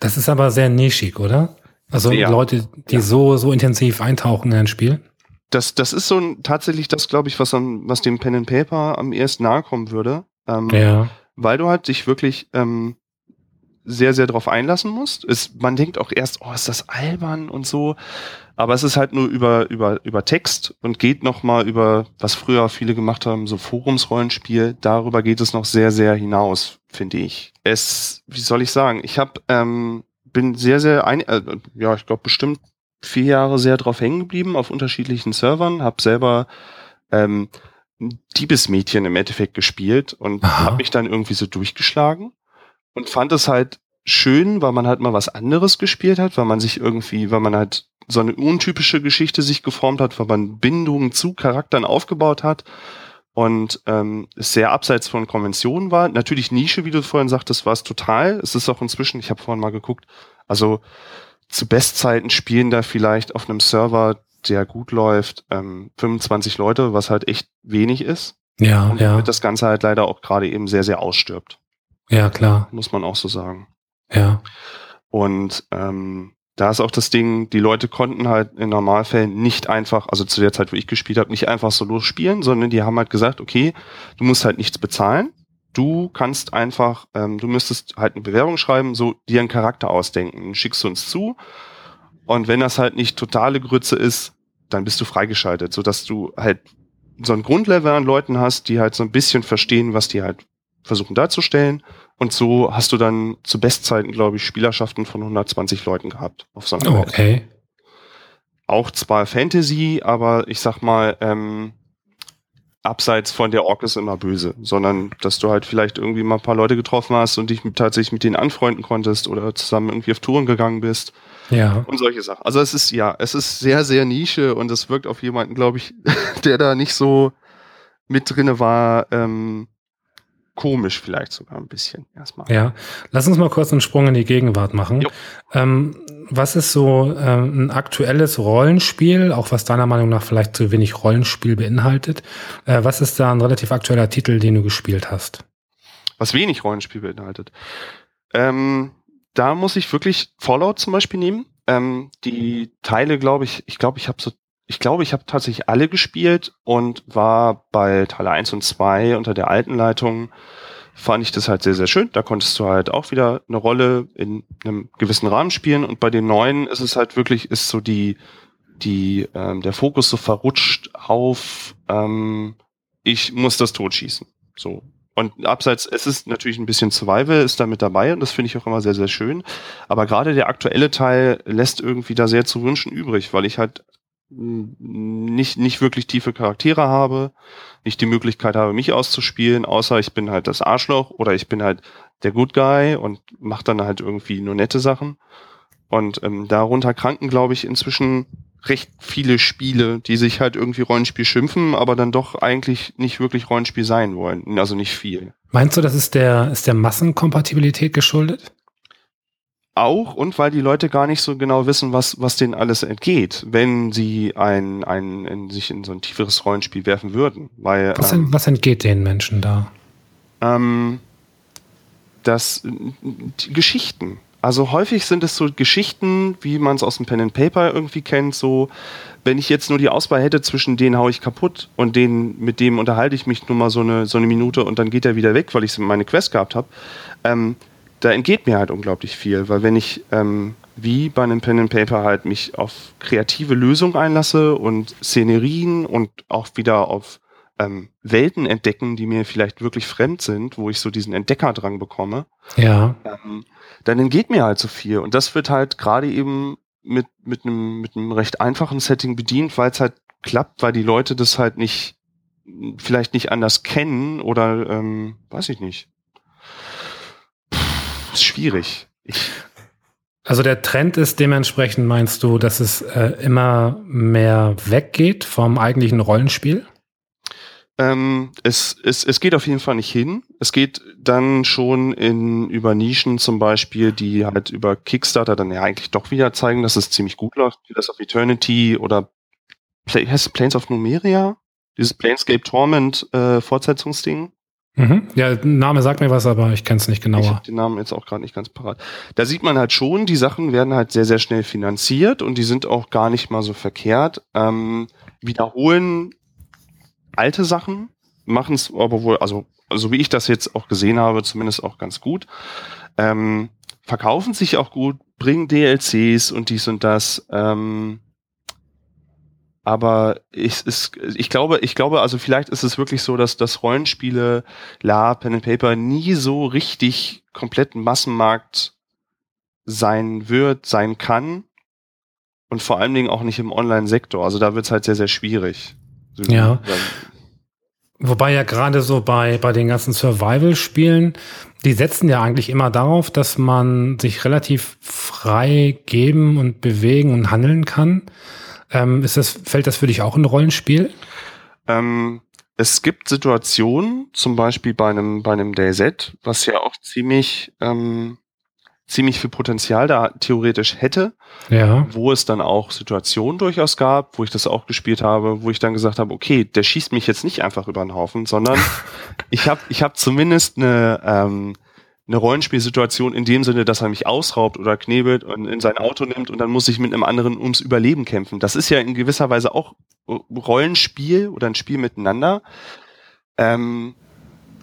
Das ist aber sehr nischig, oder? Also ja. Leute, die ja. so, so intensiv eintauchen in ein Spiel. Das, das ist so ein, tatsächlich das, glaube ich, was, am, was dem Pen and Paper am ersten nahe kommen würde. Ähm, ja weil du halt dich wirklich ähm, sehr, sehr drauf einlassen musst. Es, man denkt auch erst, oh, ist das albern und so. Aber es ist halt nur über, über, über Text und geht nochmal über, was früher viele gemacht haben, so Forumsrollenspiel. Darüber geht es noch sehr, sehr hinaus, finde ich. Es, wie soll ich sagen, ich habe, ähm, bin sehr, sehr, ein, äh, ja, ich glaube bestimmt vier Jahre sehr drauf hängen geblieben auf unterschiedlichen Servern, habe selber ähm, Diebesmädchen im Endeffekt gespielt und habe mich dann irgendwie so durchgeschlagen und fand es halt schön, weil man halt mal was anderes gespielt hat, weil man sich irgendwie, weil man halt so eine untypische Geschichte sich geformt hat, weil man Bindungen zu Charakteren aufgebaut hat und ähm, es sehr abseits von Konventionen war. Natürlich Nische, wie du vorhin sagtest, war es total. Es ist auch inzwischen, ich habe vorhin mal geguckt, also zu Bestzeiten spielen da vielleicht auf einem Server der gut läuft, ähm, 25 Leute, was halt echt wenig ist. Ja, und ja. das Ganze halt leider auch gerade eben sehr, sehr ausstirbt. Ja, klar. Muss man auch so sagen. Ja. Und ähm, da ist auch das Ding, die Leute konnten halt in Normalfällen nicht einfach, also zu der Zeit, wo ich gespielt habe, nicht einfach so losspielen, sondern die haben halt gesagt, okay, du musst halt nichts bezahlen. Du kannst einfach, ähm, du müsstest halt eine Bewerbung schreiben, so dir einen Charakter ausdenken, schickst du uns zu und wenn das halt nicht totale Grütze ist, dann bist du freigeschaltet, sodass du halt so ein Grundlevel an Leuten hast, die halt so ein bisschen verstehen, was die halt versuchen darzustellen. Und so hast du dann zu Bestzeiten, glaube ich, Spielerschaften von 120 Leuten gehabt auf so einer oh, Okay. Auch zwar Fantasy, aber ich sag mal, ähm, abseits von der Ork ist immer böse, sondern dass du halt vielleicht irgendwie mal ein paar Leute getroffen hast und dich tatsächlich mit denen anfreunden konntest oder zusammen irgendwie auf Touren gegangen bist ja. Und solche Sachen. Also es ist, ja, es ist sehr, sehr Nische und es wirkt auf jemanden, glaube ich, *laughs* der da nicht so mit drinne war, ähm, komisch vielleicht sogar ein bisschen erstmal. Ja, lass uns mal kurz einen Sprung in die Gegenwart machen. Ähm, was ist so ähm, ein aktuelles Rollenspiel, auch was deiner Meinung nach vielleicht zu wenig Rollenspiel beinhaltet? Äh, was ist da ein relativ aktueller Titel, den du gespielt hast? Was wenig Rollenspiel beinhaltet? Ähm, da muss ich wirklich Fallout zum Beispiel nehmen. Ähm, die Teile, glaube ich, ich glaube, ich habe so, ich glaube, ich habe tatsächlich alle gespielt und war bei Teile 1 und 2 unter der alten Leitung fand ich das halt sehr, sehr schön. Da konntest du halt auch wieder eine Rolle in einem gewissen Rahmen spielen. Und bei den neuen ist es halt wirklich, ist so die, die, ähm, der Fokus so verrutscht auf, ähm, ich muss das totschießen. So. Und abseits, es ist natürlich ein bisschen Survival, ist da mit dabei und das finde ich auch immer sehr, sehr schön. Aber gerade der aktuelle Teil lässt irgendwie da sehr zu wünschen übrig, weil ich halt nicht, nicht wirklich tiefe Charaktere habe, nicht die Möglichkeit habe, mich auszuspielen, außer ich bin halt das Arschloch oder ich bin halt der Good Guy und mache dann halt irgendwie nur nette Sachen. Und ähm, darunter kranken, glaube ich, inzwischen recht viele Spiele, die sich halt irgendwie Rollenspiel schimpfen, aber dann doch eigentlich nicht wirklich Rollenspiel sein wollen. Also nicht viel. Meinst du, das ist der, ist der Massenkompatibilität geschuldet? auch und weil die Leute gar nicht so genau wissen, was, was denen alles entgeht, wenn sie ein, ein, in, sich in so ein tieferes Rollenspiel werfen würden. Weil, was, ähm, was entgeht den Menschen da? Ähm, das, die Geschichten. Also häufig sind es so Geschichten, wie man es aus dem Pen and Paper irgendwie kennt, so, wenn ich jetzt nur die Auswahl hätte zwischen denen hau ich kaputt und den, mit dem unterhalte ich mich nur mal so eine, so eine Minute und dann geht er wieder weg, weil ich meine Quest gehabt habe. Ähm, da entgeht mir halt unglaublich viel, weil wenn ich ähm, wie bei einem Pen and Paper halt mich auf kreative Lösungen einlasse und Szenerien und auch wieder auf ähm, Welten entdecken, die mir vielleicht wirklich fremd sind, wo ich so diesen Entdeckerdrang bekomme, ja. Ähm, dann entgeht mir halt so viel. Und das wird halt gerade eben mit, mit einem mit einem recht einfachen Setting bedient, weil es halt klappt, weil die Leute das halt nicht vielleicht nicht anders kennen oder ähm, weiß ich nicht ist schwierig. Ich also der Trend ist dementsprechend, meinst du, dass es äh, immer mehr weggeht vom eigentlichen Rollenspiel? Ähm, es, es, es geht auf jeden Fall nicht hin. Es geht dann schon in über Nischen zum Beispiel, die halt über Kickstarter dann ja eigentlich doch wieder zeigen, dass es ziemlich gut läuft, wie das auf Eternity oder Play, heißt es Planes of Numeria? Dieses Planescape Torment äh, Fortsetzungsding. Mhm. Ja, Name sagt mir was, aber ich kenne es nicht genauer. Ich habe den Namen jetzt auch gerade nicht ganz parat. Da sieht man halt schon, die Sachen werden halt sehr, sehr schnell finanziert und die sind auch gar nicht mal so verkehrt. Ähm, wiederholen alte Sachen, machen es aber wohl, also so wie ich das jetzt auch gesehen habe, zumindest auch ganz gut. Ähm, verkaufen sich auch gut, bringen DLCs und dies und das. Ähm, aber ich, ist, ich glaube, ich glaube, also vielleicht ist es wirklich so, dass das Rollenspiele, La, Pen and Paper nie so richtig komplett Massenmarkt sein wird, sein kann. Und vor allen Dingen auch nicht im Online-Sektor. Also da wird es halt sehr, sehr schwierig. Ja. Wobei ja gerade so bei, bei den ganzen Survival-Spielen, die setzen ja eigentlich immer darauf, dass man sich relativ frei geben und bewegen und handeln kann. Ähm, ist das, fällt das für dich auch in ein Rollenspiel? Ähm, es gibt Situationen, zum Beispiel bei einem, bei einem DayZ, was ja auch ziemlich, ähm, ziemlich viel Potenzial da theoretisch hätte, ja. wo es dann auch Situationen durchaus gab, wo ich das auch gespielt habe, wo ich dann gesagt habe, okay, der schießt mich jetzt nicht einfach über den Haufen, sondern *laughs* ich habe ich hab zumindest eine, ähm, eine Rollenspielsituation in dem Sinne, dass er mich ausraubt oder knebelt und in sein Auto nimmt und dann muss ich mit einem anderen ums Überleben kämpfen. Das ist ja in gewisser Weise auch Rollenspiel oder ein Spiel miteinander, ähm,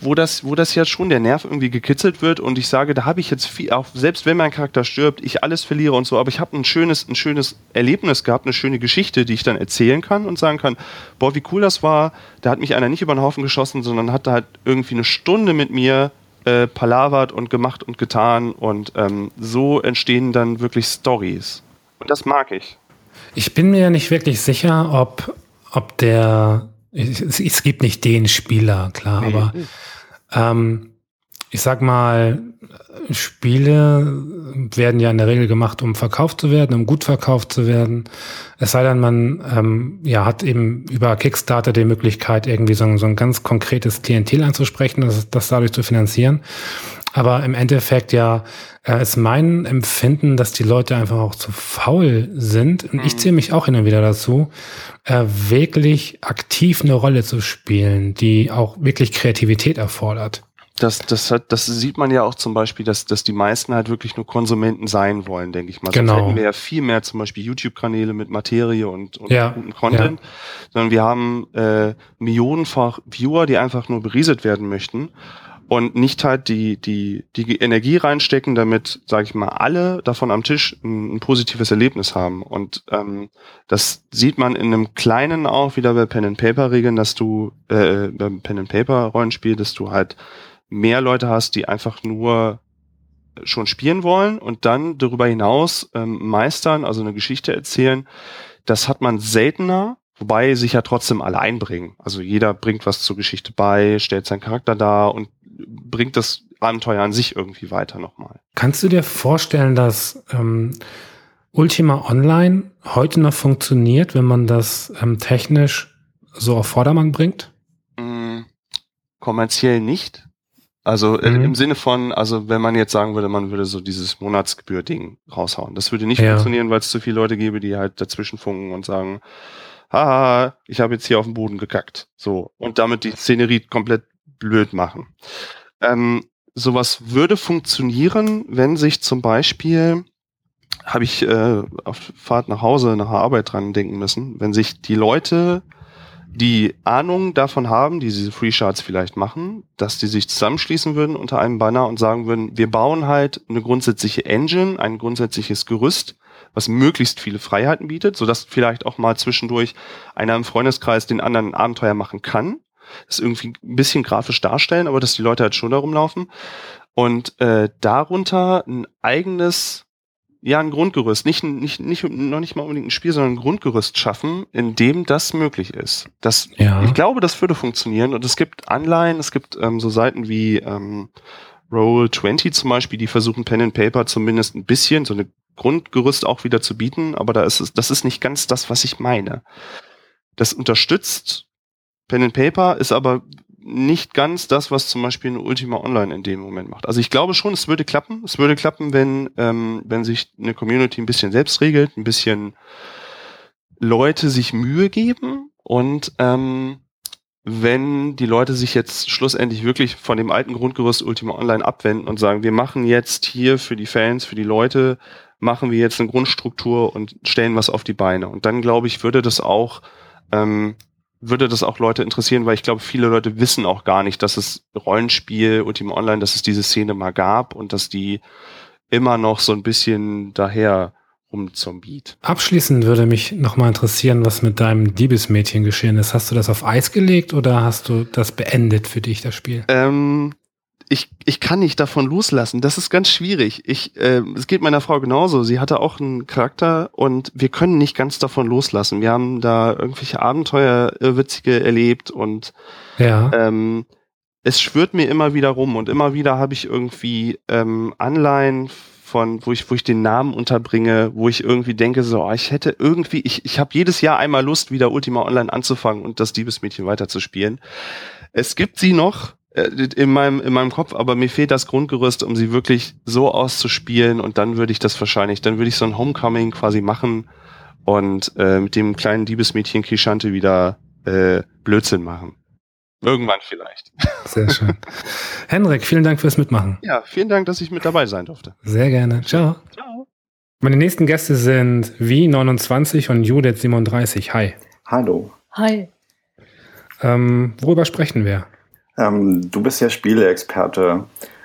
wo das, wo das ja schon der Nerv irgendwie gekitzelt wird und ich sage, da habe ich jetzt viel, auch selbst wenn mein Charakter stirbt, ich alles verliere und so, aber ich habe ein schönes, ein schönes Erlebnis gehabt, eine schöne Geschichte, die ich dann erzählen kann und sagen kann, boah, wie cool das war, da hat mich einer nicht über den Haufen geschossen, sondern hat da halt irgendwie eine Stunde mit mir äh, palavert und gemacht und getan und ähm, so entstehen dann wirklich Stories. Und das mag ich. Ich bin mir nicht wirklich sicher, ob, ob der, es, gibt nicht den Spieler, klar, nee. aber ähm, ich sag mal, Spiele werden ja in der Regel gemacht, um verkauft zu werden, um gut verkauft zu werden. Es sei denn, man ähm, ja, hat eben über Kickstarter die Möglichkeit, irgendwie so, so ein ganz konkretes Klientel anzusprechen, das, das dadurch zu finanzieren. Aber im Endeffekt ja äh, ist mein Empfinden, dass die Leute einfach auch zu faul sind. Und ich mhm. zähle mich auch hin und wieder dazu, äh, wirklich aktiv eine Rolle zu spielen, die auch wirklich Kreativität erfordert. das, das, hat, das sieht man ja auch zum Beispiel, dass, dass die meisten halt wirklich nur Konsumenten sein wollen, denke ich mal. Genau. Sonst hätten wir ja viel mehr zum Beispiel YouTube-Kanäle mit Materie und, und ja. guten Content, ja. sondern wir haben äh, millionenfach Viewer, die einfach nur berieselt werden möchten und nicht halt die, die, die Energie reinstecken, damit, sage ich mal, alle davon am Tisch ein, ein positives Erlebnis haben. Und ähm, das sieht man in einem kleinen auch wieder bei Pen and Paper Regeln, dass du äh, beim Pen and Paper Rollenspiel, dass du halt mehr Leute hast, die einfach nur schon spielen wollen und dann darüber hinaus ähm, meistern, also eine Geschichte erzählen. Das hat man seltener, wobei sich ja trotzdem alle einbringen. Also jeder bringt was zur Geschichte bei, stellt seinen Charakter dar und bringt das Abenteuer an sich irgendwie weiter nochmal. Kannst du dir vorstellen, dass ähm, Ultima Online heute noch funktioniert, wenn man das ähm, technisch so auf Vordermann bringt? Mm, kommerziell nicht. Also mhm. im Sinne von, also wenn man jetzt sagen würde, man würde so dieses Monatsgebühr-Ding raushauen. Das würde nicht ja. funktionieren, weil es zu viele Leute gäbe, die halt dazwischen funken und sagen, haha, ich habe jetzt hier auf den Boden gekackt. So. Und damit die Szenerie komplett blöd machen. Ähm, sowas würde funktionieren, wenn sich zum Beispiel, habe ich äh, auf Fahrt nach Hause, nach der Arbeit dran denken müssen, wenn sich die Leute, die Ahnung davon haben, die diese Free Shards vielleicht machen, dass die sich zusammenschließen würden unter einem Banner und sagen würden, wir bauen halt eine grundsätzliche Engine, ein grundsätzliches Gerüst, was möglichst viele Freiheiten bietet, sodass vielleicht auch mal zwischendurch einer im Freundeskreis den anderen ein Abenteuer machen kann das irgendwie ein bisschen grafisch darstellen, aber dass die Leute halt schon darum laufen. Und äh, darunter ein eigenes, ja, ein Grundgerüst, nicht, nicht, nicht, noch nicht mal unbedingt ein Spiel, sondern ein Grundgerüst schaffen, in dem das möglich ist. Das, ja. Ich glaube, das würde funktionieren. Und es gibt Anleihen, es gibt ähm, so Seiten wie ähm, Roll20 zum Beispiel, die versuchen Pen and Paper zumindest ein bisschen, so eine Grundgerüst auch wieder zu bieten, aber da ist es, das ist nicht ganz das, was ich meine. Das unterstützt Pen and Paper ist aber nicht ganz das, was zum Beispiel eine Ultima Online in dem Moment macht. Also ich glaube schon, es würde klappen. Es würde klappen, wenn, ähm, wenn sich eine Community ein bisschen selbst regelt, ein bisschen Leute sich Mühe geben und ähm, wenn die Leute sich jetzt schlussendlich wirklich von dem alten Grundgerüst Ultima Online abwenden und sagen, wir machen jetzt hier für die Fans, für die Leute, machen wir jetzt eine Grundstruktur und stellen was auf die Beine. Und dann glaube ich, würde das auch ähm, würde das auch Leute interessieren, weil ich glaube, viele Leute wissen auch gar nicht, dass es Rollenspiel Ultima Online, dass es diese Szene mal gab und dass die immer noch so ein bisschen daher rumzombiet. Abschließend würde mich nochmal interessieren, was mit deinem Diebesmädchen geschehen ist. Hast du das auf Eis gelegt oder hast du das beendet für dich, das Spiel? Ähm, ich, ich kann nicht davon loslassen. Das ist ganz schwierig. Ich, äh, es geht meiner Frau genauso. Sie hatte auch einen Charakter und wir können nicht ganz davon loslassen. Wir haben da irgendwelche Abenteuer äh, witzige erlebt und ja. ähm, es schwört mir immer wieder rum und immer wieder habe ich irgendwie ähm, Anleihen von, wo ich, wo ich den Namen unterbringe, wo ich irgendwie denke, so, oh, ich hätte irgendwie, ich, ich habe jedes Jahr einmal Lust, wieder Ultima Online anzufangen und das Diebesmädchen weiterzuspielen. Es gibt sie noch, in meinem, in meinem Kopf, aber mir fehlt das Grundgerüst, um sie wirklich so auszuspielen und dann würde ich das wahrscheinlich, dann würde ich so ein Homecoming quasi machen und äh, mit dem kleinen Diebesmädchen Kishante wieder äh, Blödsinn machen. Irgendwann vielleicht. *laughs* Sehr schön. Henrik, vielen Dank fürs Mitmachen. Ja, vielen Dank, dass ich mit dabei sein durfte. Sehr gerne. Ciao. Ciao. Meine nächsten Gäste sind Wie29 und Judith37. Hi. Hallo. Hi. Ähm, worüber sprechen wir? Ähm, du bist ja Spieleexperte.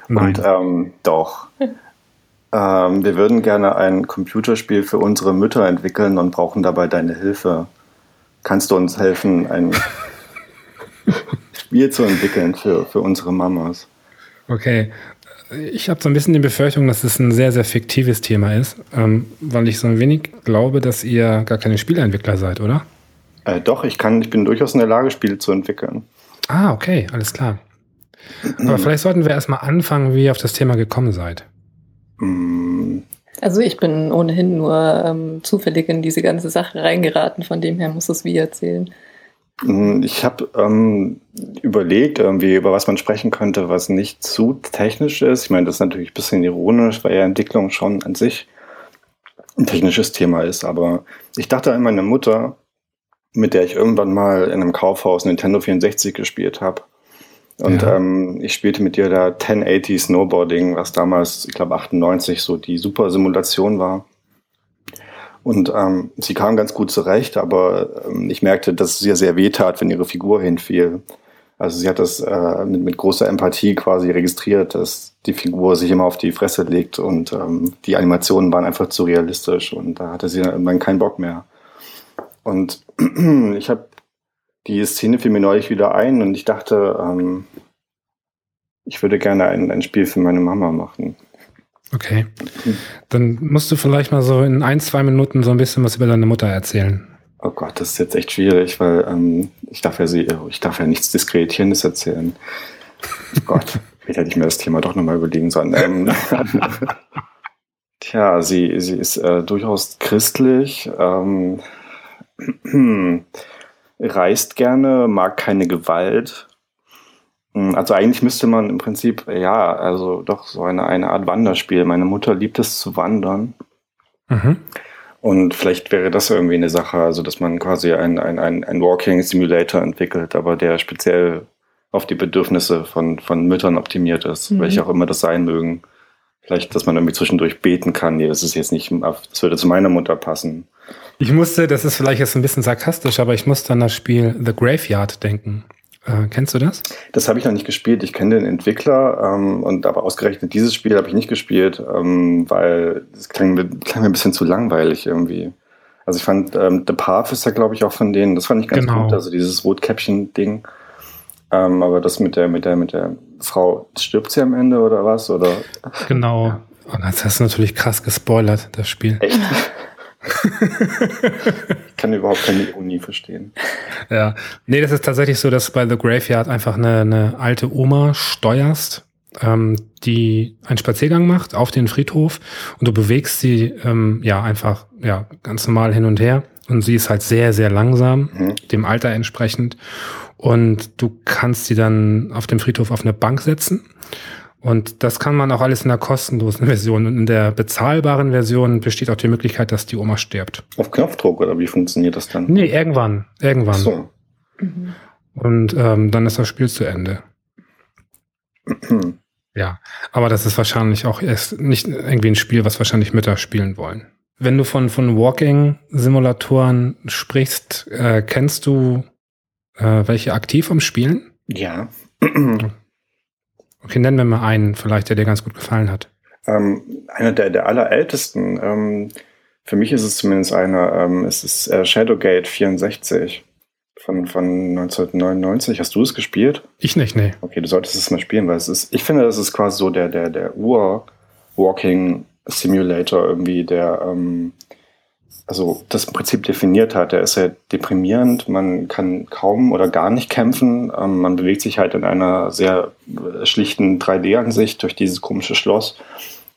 Nein. Und ähm, doch. *laughs* ähm, wir würden gerne ein Computerspiel für unsere Mütter entwickeln und brauchen dabei deine Hilfe. Kannst du uns helfen, ein *laughs* Spiel zu entwickeln für, für unsere Mamas? Okay. Ich habe so ein bisschen die Befürchtung, dass es ein sehr, sehr fiktives Thema ist, ähm, weil ich so ein wenig glaube, dass ihr gar keine Spieleentwickler seid, oder? Äh, doch, ich kann, ich bin durchaus in der Lage, Spiele zu entwickeln. Ah, okay, alles klar. Aber vielleicht sollten wir erstmal anfangen, wie ihr auf das Thema gekommen seid. Also ich bin ohnehin nur ähm, zufällig in diese ganze Sache reingeraten, von dem her muss es wie erzählen. Mm, ich habe ähm, überlegt, irgendwie, über was man sprechen könnte, was nicht zu technisch ist. Ich meine, das ist natürlich ein bisschen ironisch, weil ja Entwicklung schon an sich ein technisches Thema ist. Aber ich dachte an meine Mutter, mit der ich irgendwann mal in einem Kaufhaus Nintendo 64 gespielt habe. Und ja. ähm, ich spielte mit ihr da 1080 Snowboarding, was damals, ich glaube 98, so die super Simulation war. Und ähm, sie kam ganz gut zurecht, aber ähm, ich merkte, dass es ihr sehr weh tat, wenn ihre Figur hinfiel. Also sie hat das äh, mit, mit großer Empathie quasi registriert, dass die Figur sich immer auf die Fresse legt und ähm, die Animationen waren einfach zu realistisch und da hatte sie dann irgendwann keinen Bock mehr. Und *clears throat* ich habe die Szene fiel mir neulich wieder ein und ich dachte, ähm, ich würde gerne ein, ein Spiel für meine Mama machen. Okay. Dann musst du vielleicht mal so in ein, zwei Minuten so ein bisschen was über deine Mutter erzählen. Oh Gott, das ist jetzt echt schwierig, weil ähm, ich darf ja sie, ich darf ja nichts Diskreditierendes erzählen. Oh Gott, *laughs* vielleicht hätte ich mir das Thema doch nochmal überlegen sollen. Ähm, *laughs* tja, sie, sie ist äh, durchaus christlich, ähm, *clears throat* reist gerne, mag keine Gewalt, hm, also eigentlich müsste man im Prinzip, ja, also doch so eine, eine Art Wanderspiel. Meine Mutter liebt es zu wandern. Mhm. Und vielleicht wäre das irgendwie eine Sache, also dass man quasi ein, ein, ein, ein Walking Simulator entwickelt, aber der speziell auf die Bedürfnisse von, von Müttern optimiert ist, mhm. welche auch immer das sein mögen. Vielleicht, dass man irgendwie zwischendurch beten kann. Nee, das ist jetzt nicht, das würde zu meiner Mutter passen. Ich musste, das ist vielleicht jetzt ein bisschen sarkastisch, aber ich musste an das Spiel The Graveyard denken. Äh, kennst du das? Das habe ich noch nicht gespielt. Ich kenne den Entwickler ähm, und aber ausgerechnet dieses Spiel habe ich nicht gespielt, ähm, weil es klang, klang, mir ein bisschen zu langweilig irgendwie. Also ich fand ähm, The Path ist ja glaube ich auch von denen. Das fand ich ganz genau. gut. Also dieses Rotkäppchen-Ding. Ähm, aber das mit der mit der mit der Frau stirbt sie am Ende oder was oder? Genau. Ja. Und jetzt hast du natürlich krass gespoilert das Spiel. Echt? ich kann überhaupt keine Ironie verstehen. Ja, nee, das ist tatsächlich so, dass bei The Graveyard einfach eine, eine alte Oma steuerst, ähm, die einen Spaziergang macht auf den Friedhof und du bewegst sie ähm, ja einfach ja ganz normal hin und her und sie ist halt sehr sehr langsam mhm. dem Alter entsprechend und du kannst sie dann auf dem Friedhof auf eine Bank setzen und das kann man auch alles in der kostenlosen *laughs* Version. Und in der bezahlbaren Version besteht auch die Möglichkeit, dass die Oma stirbt. Auf Knopfdruck oder wie funktioniert das dann? Nee, irgendwann. Irgendwann. Ach so. Mhm. Und ähm, dann ist das Spiel zu Ende. *clears throat* ja, aber das ist wahrscheinlich auch erst nicht irgendwie ein Spiel, was wahrscheinlich Mütter spielen wollen. Wenn du von, von Walking-Simulatoren sprichst, äh, kennst du äh, welche aktiv am Spielen? Ja. Okay, nennen wir mal einen, vielleicht, der dir ganz gut gefallen hat. Ähm, einer der, der allerältesten, ähm, für mich ist es zumindest einer, ähm, es ist äh, Shadowgate 64 von, von 1999. Hast du es gespielt? Ich nicht, nee. Okay, du solltest es mal spielen, weil es ist, ich finde, das ist quasi so der, der, der Ur-Walking Simulator irgendwie, der, ähm, also das Prinzip definiert hat. Der ist sehr deprimierend, man kann kaum oder gar nicht kämpfen. Ähm, man bewegt sich halt in einer sehr äh, schlichten 3D-Ansicht durch dieses komische Schloss.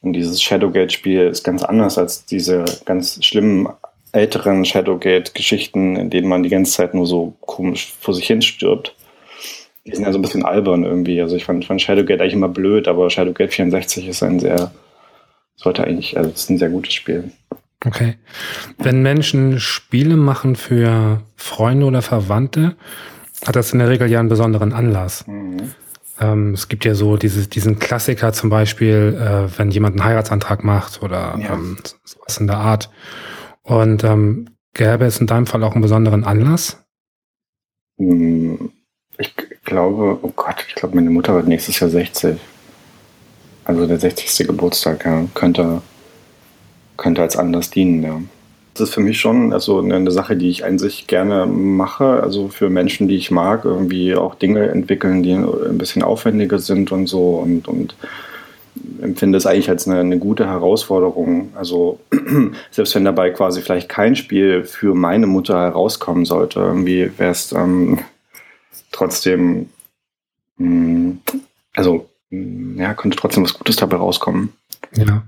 Und dieses Shadowgate-Spiel ist ganz anders als diese ganz schlimmen älteren Shadowgate-Geschichten, in denen man die ganze Zeit nur so komisch vor sich hin stirbt. Die sind ja so ein bisschen albern irgendwie. Also ich fand, fand Shadowgate eigentlich immer blöd, aber Shadowgate 64 ist ein sehr, sollte eigentlich, also ist ein sehr gutes Spiel. Okay. Wenn Menschen Spiele machen für Freunde oder Verwandte, hat das in der Regel ja einen besonderen Anlass. Mhm. Ähm, es gibt ja so diese, diesen Klassiker zum Beispiel, äh, wenn jemand einen Heiratsantrag macht oder ja. ähm, sowas in der Art. Und ähm, gäbe es in deinem Fall auch einen besonderen Anlass? Hm, ich glaube, oh Gott, ich glaube, meine Mutter wird nächstes Jahr 60. Also der 60. Geburtstag, ja, könnte könnte als Anlass dienen, ja. Das ist für mich schon also eine Sache, die ich an sich gerne mache. Also für Menschen, die ich mag, irgendwie auch Dinge entwickeln, die ein bisschen aufwendiger sind und so und, und empfinde es eigentlich als eine, eine gute Herausforderung. Also *clears throat* selbst wenn dabei quasi vielleicht kein Spiel für meine Mutter herauskommen sollte, irgendwie wäre es ähm, trotzdem, mh, hm, also ja, könnte trotzdem was Gutes dabei rauskommen. Ja.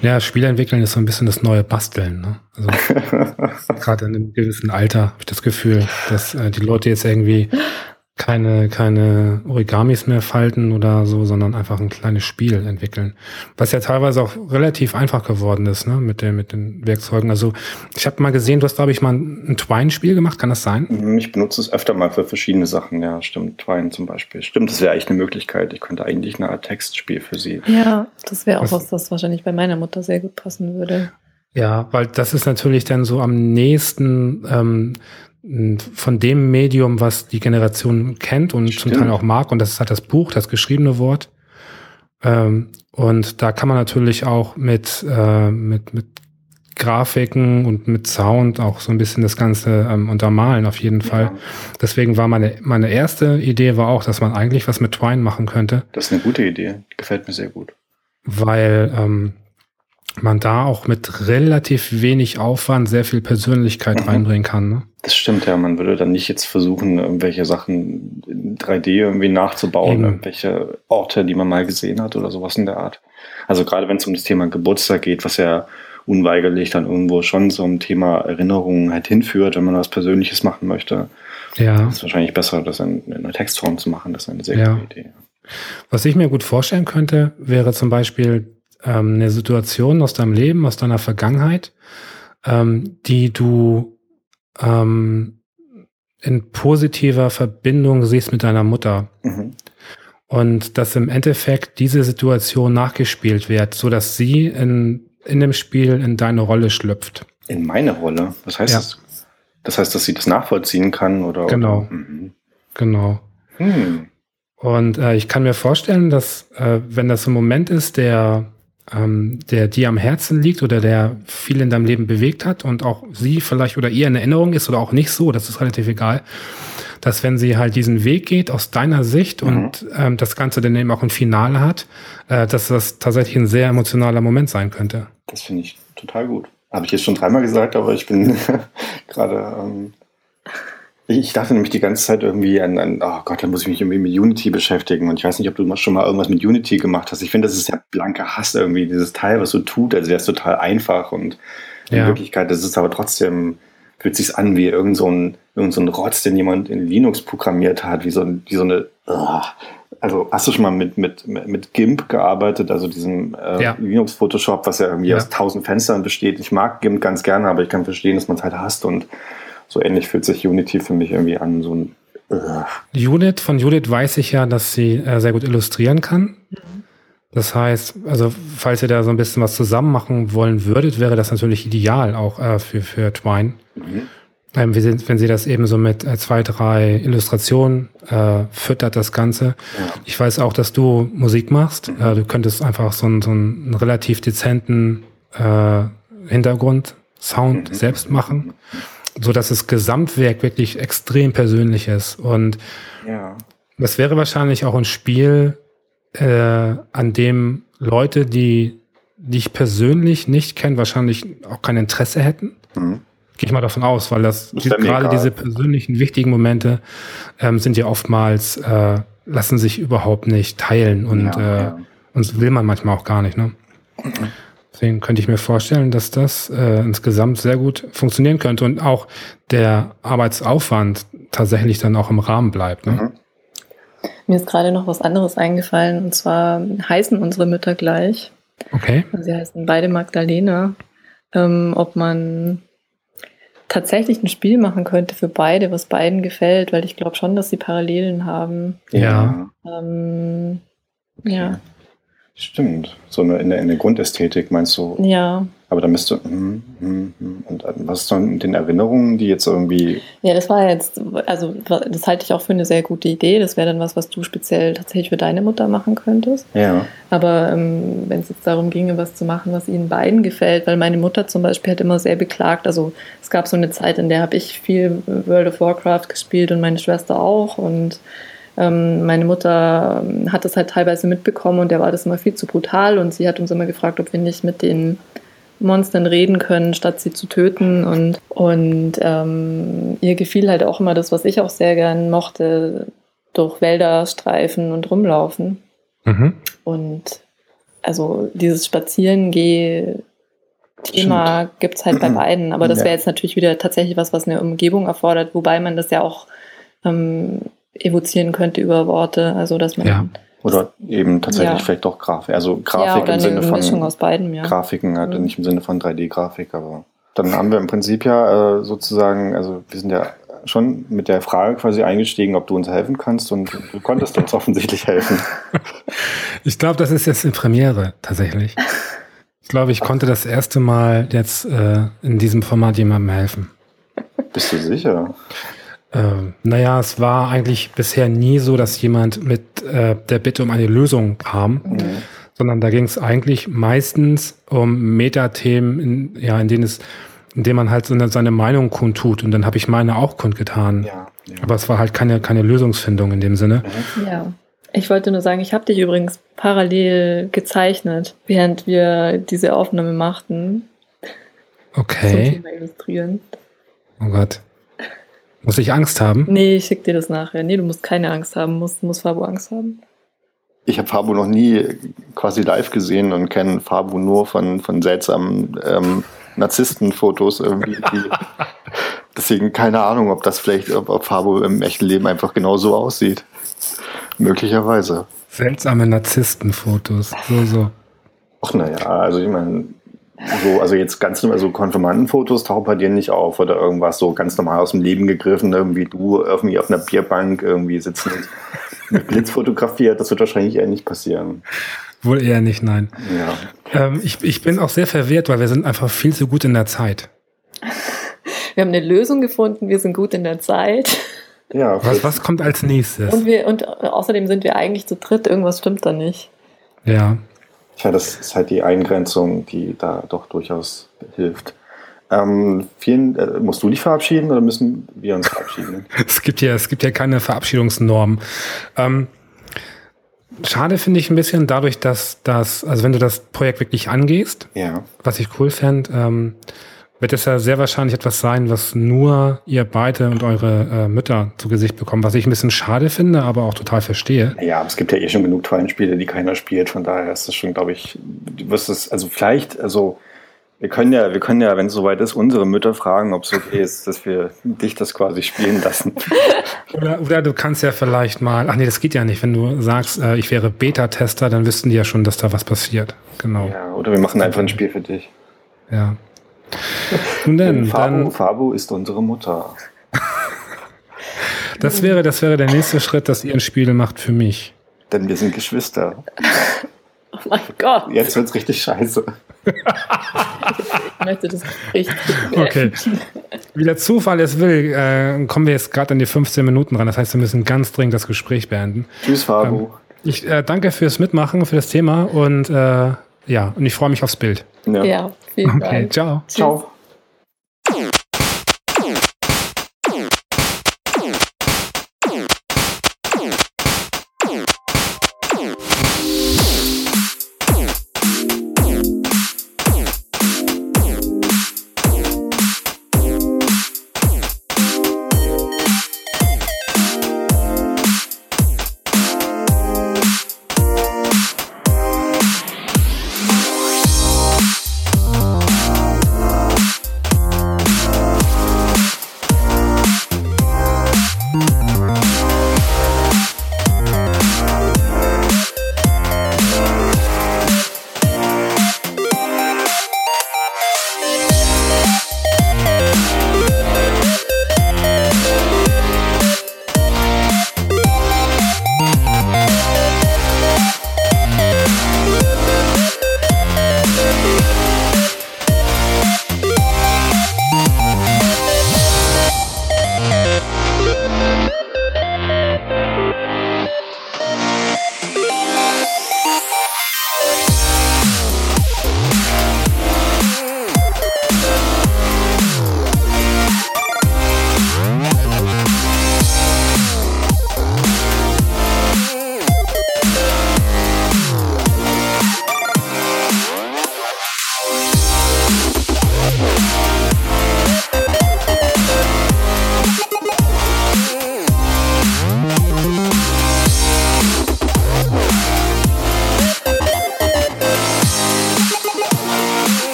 ja, Spielentwickeln ist so ein bisschen das neue Basteln. Ne? Also *laughs* gerade in einem gewissen Alter habe ich das Gefühl, dass äh, die Leute jetzt irgendwie keine, keine Origamis mehr falten oder so, sondern einfach ein kleines Spiel entwickeln. Was ja teilweise auch relativ einfach geworden ist, ne, mit, den mit den Werkzeugen. Also ich habe mal gesehen, du hast, glaube ich, mal ein Twine-Spiel gemacht, kann das sein? Mhm, ich benutze es öfter mal für verschiedene Sachen, ja, stimmt. Twine zum Beispiel. Stimmt, das wäre eigentlich eine Möglichkeit. Ich könnte eigentlich eine Art Textspiel für sie. Ja, das wäre auch was, was, das wahrscheinlich bei meiner Mutter sehr gut passen würde. Ja, weil das ist natürlich dann so am nächsten ähm, von dem Medium, was die Generation kennt und Stimmt. zum Teil auch mag. Und das ist halt das Buch, das geschriebene Wort. Ähm, und da kann man natürlich auch mit, äh, mit, mit Grafiken und mit Sound auch so ein bisschen das Ganze ähm, untermalen, auf jeden Fall. Ja. Deswegen war meine, meine erste Idee war auch, dass man eigentlich was mit Twine machen könnte. Das ist eine gute Idee. Gefällt mir sehr gut. Weil ähm, man da auch mit relativ wenig Aufwand sehr viel Persönlichkeit mhm. reinbringen kann. Ne? Das stimmt, ja. Man würde dann nicht jetzt versuchen, irgendwelche Sachen in 3D irgendwie nachzubauen, Eben. irgendwelche Orte, die man mal gesehen hat oder sowas in der Art. Also gerade wenn es um das Thema Geburtstag geht, was ja unweigerlich dann irgendwo schon zum Thema Erinnerungen halt hinführt, wenn man was Persönliches machen möchte. Ja. ist wahrscheinlich besser, das in, in einer Textform zu machen. Das ist eine sehr ja. gute Idee. Was ich mir gut vorstellen könnte, wäre zum Beispiel ähm, eine Situation aus deinem Leben, aus deiner Vergangenheit, ähm, die du ähm, in positiver Verbindung siehst mit deiner Mutter. Mhm. Und dass im Endeffekt diese Situation nachgespielt wird, so dass sie in, in dem Spiel in deine Rolle schlüpft. In meine Rolle? Was heißt ja. das? Das heißt, dass sie das nachvollziehen kann oder? Genau. Oder? Mhm. Genau. Hm. Und äh, ich kann mir vorstellen, dass äh, wenn das ein Moment ist, der ähm, der dir am Herzen liegt oder der viel in deinem Leben bewegt hat und auch sie vielleicht oder ihr in Erinnerung ist oder auch nicht so, das ist relativ egal, dass wenn sie halt diesen Weg geht aus deiner Sicht mhm. und ähm, das Ganze dann eben auch ein Finale hat, äh, dass das tatsächlich ein sehr emotionaler Moment sein könnte. Das finde ich total gut. Habe ich jetzt schon dreimal gesagt, aber ich bin *laughs* gerade ähm, ich dachte nämlich die ganze Zeit irgendwie an, an, oh Gott, da muss ich mich irgendwie mit Unity beschäftigen. Und ich weiß nicht, ob du schon mal irgendwas mit Unity gemacht hast. Ich finde, das ist ja blanker Hass irgendwie, dieses Teil, was so tut. Also der ist total einfach und in ja. Wirklichkeit, das ist aber trotzdem, fühlt sich an wie irgend so ein, irgend so ein Rotz, den jemand in Linux programmiert hat, wie so, wie so eine, oh. also hast du schon mal mit, mit, mit GIMP gearbeitet, also diesem äh, ja. Linux Photoshop, was ja irgendwie ja. aus tausend Fenstern besteht. Ich mag GIMP ganz gerne, aber ich kann verstehen, dass man es halt hasst und so ähnlich fühlt sich Unity für mich irgendwie an, so ein äh. Unit, von Unit weiß ich ja, dass sie äh, sehr gut illustrieren kann. Das heißt, also falls ihr da so ein bisschen was zusammen machen wollen würdet, wäre das natürlich ideal auch äh, für, für Twine. Mhm. Ähm, wenn, wenn sie das eben so mit äh, zwei, drei Illustrationen äh, füttert, das Ganze. Ja. Ich weiß auch, dass du Musik machst. Mhm. Äh, du könntest einfach so, einen, so einen relativ dezenten äh, Hintergrund, Sound mhm. selbst machen so dass das Gesamtwerk wirklich extrem persönlich ist. Und ja. das wäre wahrscheinlich auch ein Spiel, äh, an dem Leute, die dich persönlich nicht kennen, wahrscheinlich auch kein Interesse hätten. Mhm. Gehe ich mal davon aus, weil das, das gerade diese persönlichen wichtigen Momente ähm, sind ja oftmals, äh, lassen sich überhaupt nicht teilen und, ja, äh, ja. und will man manchmal auch gar nicht. Ne? Mhm. Deswegen könnte ich mir vorstellen, dass das äh, insgesamt sehr gut funktionieren könnte und auch der Arbeitsaufwand tatsächlich dann auch im Rahmen bleibt. Ne? Mhm. Mir ist gerade noch was anderes eingefallen und zwar heißen unsere Mütter gleich. Okay. Sie heißen beide Magdalena. Ähm, ob man tatsächlich ein Spiel machen könnte für beide, was beiden gefällt, weil ich glaube schon, dass sie Parallelen haben. Ja. Ähm, okay. Ja. Stimmt, so eine, in, der, in der Grundästhetik meinst du? Ja. Aber da müsste, hm, hm, hm. und äh, was ist dann mit den Erinnerungen, die jetzt irgendwie. Ja, das war jetzt, also das halte ich auch für eine sehr gute Idee. Das wäre dann was, was du speziell tatsächlich für deine Mutter machen könntest. Ja. Aber ähm, wenn es jetzt darum ginge, was zu machen, was ihnen beiden gefällt, weil meine Mutter zum Beispiel hat immer sehr beklagt, also es gab so eine Zeit, in der habe ich viel World of Warcraft gespielt und meine Schwester auch und ähm, meine Mutter ähm, hat das halt teilweise mitbekommen und der war das immer viel zu brutal und sie hat uns immer gefragt, ob wir nicht mit den Monstern reden können, statt sie zu töten. Und, und ähm, ihr gefiel halt auch immer das, was ich auch sehr gern mochte, durch Wälder streifen und rumlaufen. Mhm. Und also dieses Spazierengeh Thema gibt es halt bei beiden, aber das wäre jetzt natürlich wieder tatsächlich was, was eine Umgebung erfordert, wobei man das ja auch ähm, evozieren könnte über Worte. Also dass man Ja. Oder eben tatsächlich Ja. vielleicht doch Grafik. Also ja, Grafik oder im Sinne eine von Mischung aus beidem, ja. Grafiken, halt Mhm. nicht im Sinne von 3D-Grafik, aber dann haben wir im Prinzip ja äh, sozusagen, also wir sind ja schon mit der Frage quasi eingestiegen, ob du uns helfen kannst und du konntest uns *laughs* offensichtlich helfen. Ich glaube, das ist jetzt eine Premiere tatsächlich. Ich glaube, ich konnte das erste Mal jetzt äh, in diesem Format jemandem helfen. Bist du sicher? Ähm, naja, es war eigentlich bisher nie so, dass jemand mit äh, der Bitte um eine Lösung kam, sondern da ging es eigentlich meistens um Metathemen, in, ja, in denen es, in denen man halt so eine, seine Meinung kundtut. Und dann habe ich meine auch kundgetan. Ja. ja. Aber es war halt keine, keine Lösungsfindung in dem Sinne. Ja. Ich wollte nur sagen, ich habe dich übrigens parallel gezeichnet, während wir diese Aufnahme machten. Zum Okay. Thema Illustrieren. Oh Gott. Muss ich Angst haben? Nee, ich schick dir das nachher. Nee, du musst keine Angst haben, musst, muss Fabo Angst haben. Ich habe Fabo noch nie quasi live gesehen und kenne Fabo nur von, von seltsamen ähm, Narzisstenfotos irgendwie. Die, *laughs* deswegen keine Ahnung, ob das vielleicht, ob, ob Fabo im echten Leben einfach genau so aussieht. Möglicherweise. Seltsame Narzisstenfotos. So, so. Ach naja, also ich meine, so, also jetzt ganz normal, so Konfirmandenfotos tauchen bei dir nicht auf oder irgendwas so ganz normal aus dem Leben gegriffen, irgendwie du irgendwie auf einer Bierbank irgendwie sitzen *laughs* mit Blitz fotografiert, das wird wahrscheinlich eher nicht passieren. Wohl eher nicht, nein. Ja. Ähm, ich, ich bin auch sehr verwirrt, weil wir sind einfach viel zu gut in der Zeit. Wir haben eine Lösung gefunden, wir sind gut in der Zeit. Ja, Was, was kommt als nächstes? Und, wir, und außerdem sind wir eigentlich zu dritt, irgendwas stimmt da nicht. Ja. Tja, das ist halt die Eingrenzung, die da doch durchaus hilft. Ähm, vielen, äh, musst du dich verabschieden oder müssen wir uns verabschieden? *laughs* Es gibt ja, es gibt ja keine Verabschiedungsnorm. Ähm, schade finde ich ein bisschen dadurch, dass das, also wenn du das Projekt wirklich angehst, ja. was ich cool fände, ähm, wird es ja sehr wahrscheinlich etwas sein, was nur ihr beide und eure äh, Mütter zu Gesicht bekommen, was ich ein bisschen schade finde, aber auch total verstehe. Ja, es gibt ja eh schon genug Twine-Spiele, die keiner spielt. Von daher ist das schon, glaube ich, du wirst es, also vielleicht, also wir können ja, wir können ja, wenn es soweit ist, unsere Mütter fragen, ob es okay ist, dass wir dich das quasi spielen lassen. *laughs* Oder, oder du kannst ja vielleicht mal, ach nee, das geht ja nicht, wenn du sagst, äh, ich wäre Beta-Tester, dann wüssten die ja schon, dass da was passiert. Genau. Ja, oder wir machen einfach ein Spiel für dich. Ja. *laughs* Nun denn, Fabo, dann, Fabo ist unsere Mutter. *laughs* das wäre, das wäre der nächste Schritt, dass ihr ein Spiel macht für mich. Denn wir sind Geschwister. *laughs* Oh mein Gott, Jetzt wird's richtig scheiße. ich möchte das Gespräch Okay. Wie der Zufall es will, äh, kommen wir jetzt gerade an die 15 Minuten ran. Das heißt, wir müssen ganz dringend das Gespräch beenden. Tschüss, Fabo. Ich äh, danke fürs Mitmachen, für das Thema und äh, ja, und ich freue mich aufs Bild. ja. Ja, vielen Okay, Dank. ciao. Ciao.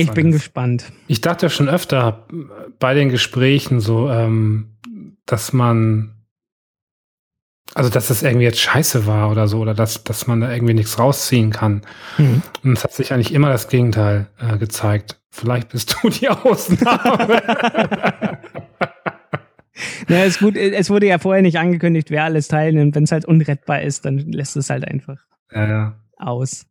Ich bin gespannt. Ich dachte schon öfter bei den Gesprächen so, ähm, dass man, also dass das irgendwie jetzt scheiße war oder so, oder dass, dass man da irgendwie nichts rausziehen kann. Mhm. Und es hat sich eigentlich immer das Gegenteil äh, gezeigt. Vielleicht bist du die *laughs* Ausnahme. Ja, ist gut. Es wurde ja vorher nicht angekündigt, wer alles teilnimmt. Wenn es halt unrettbar ist, dann lässt es halt einfach ja, ja. aus.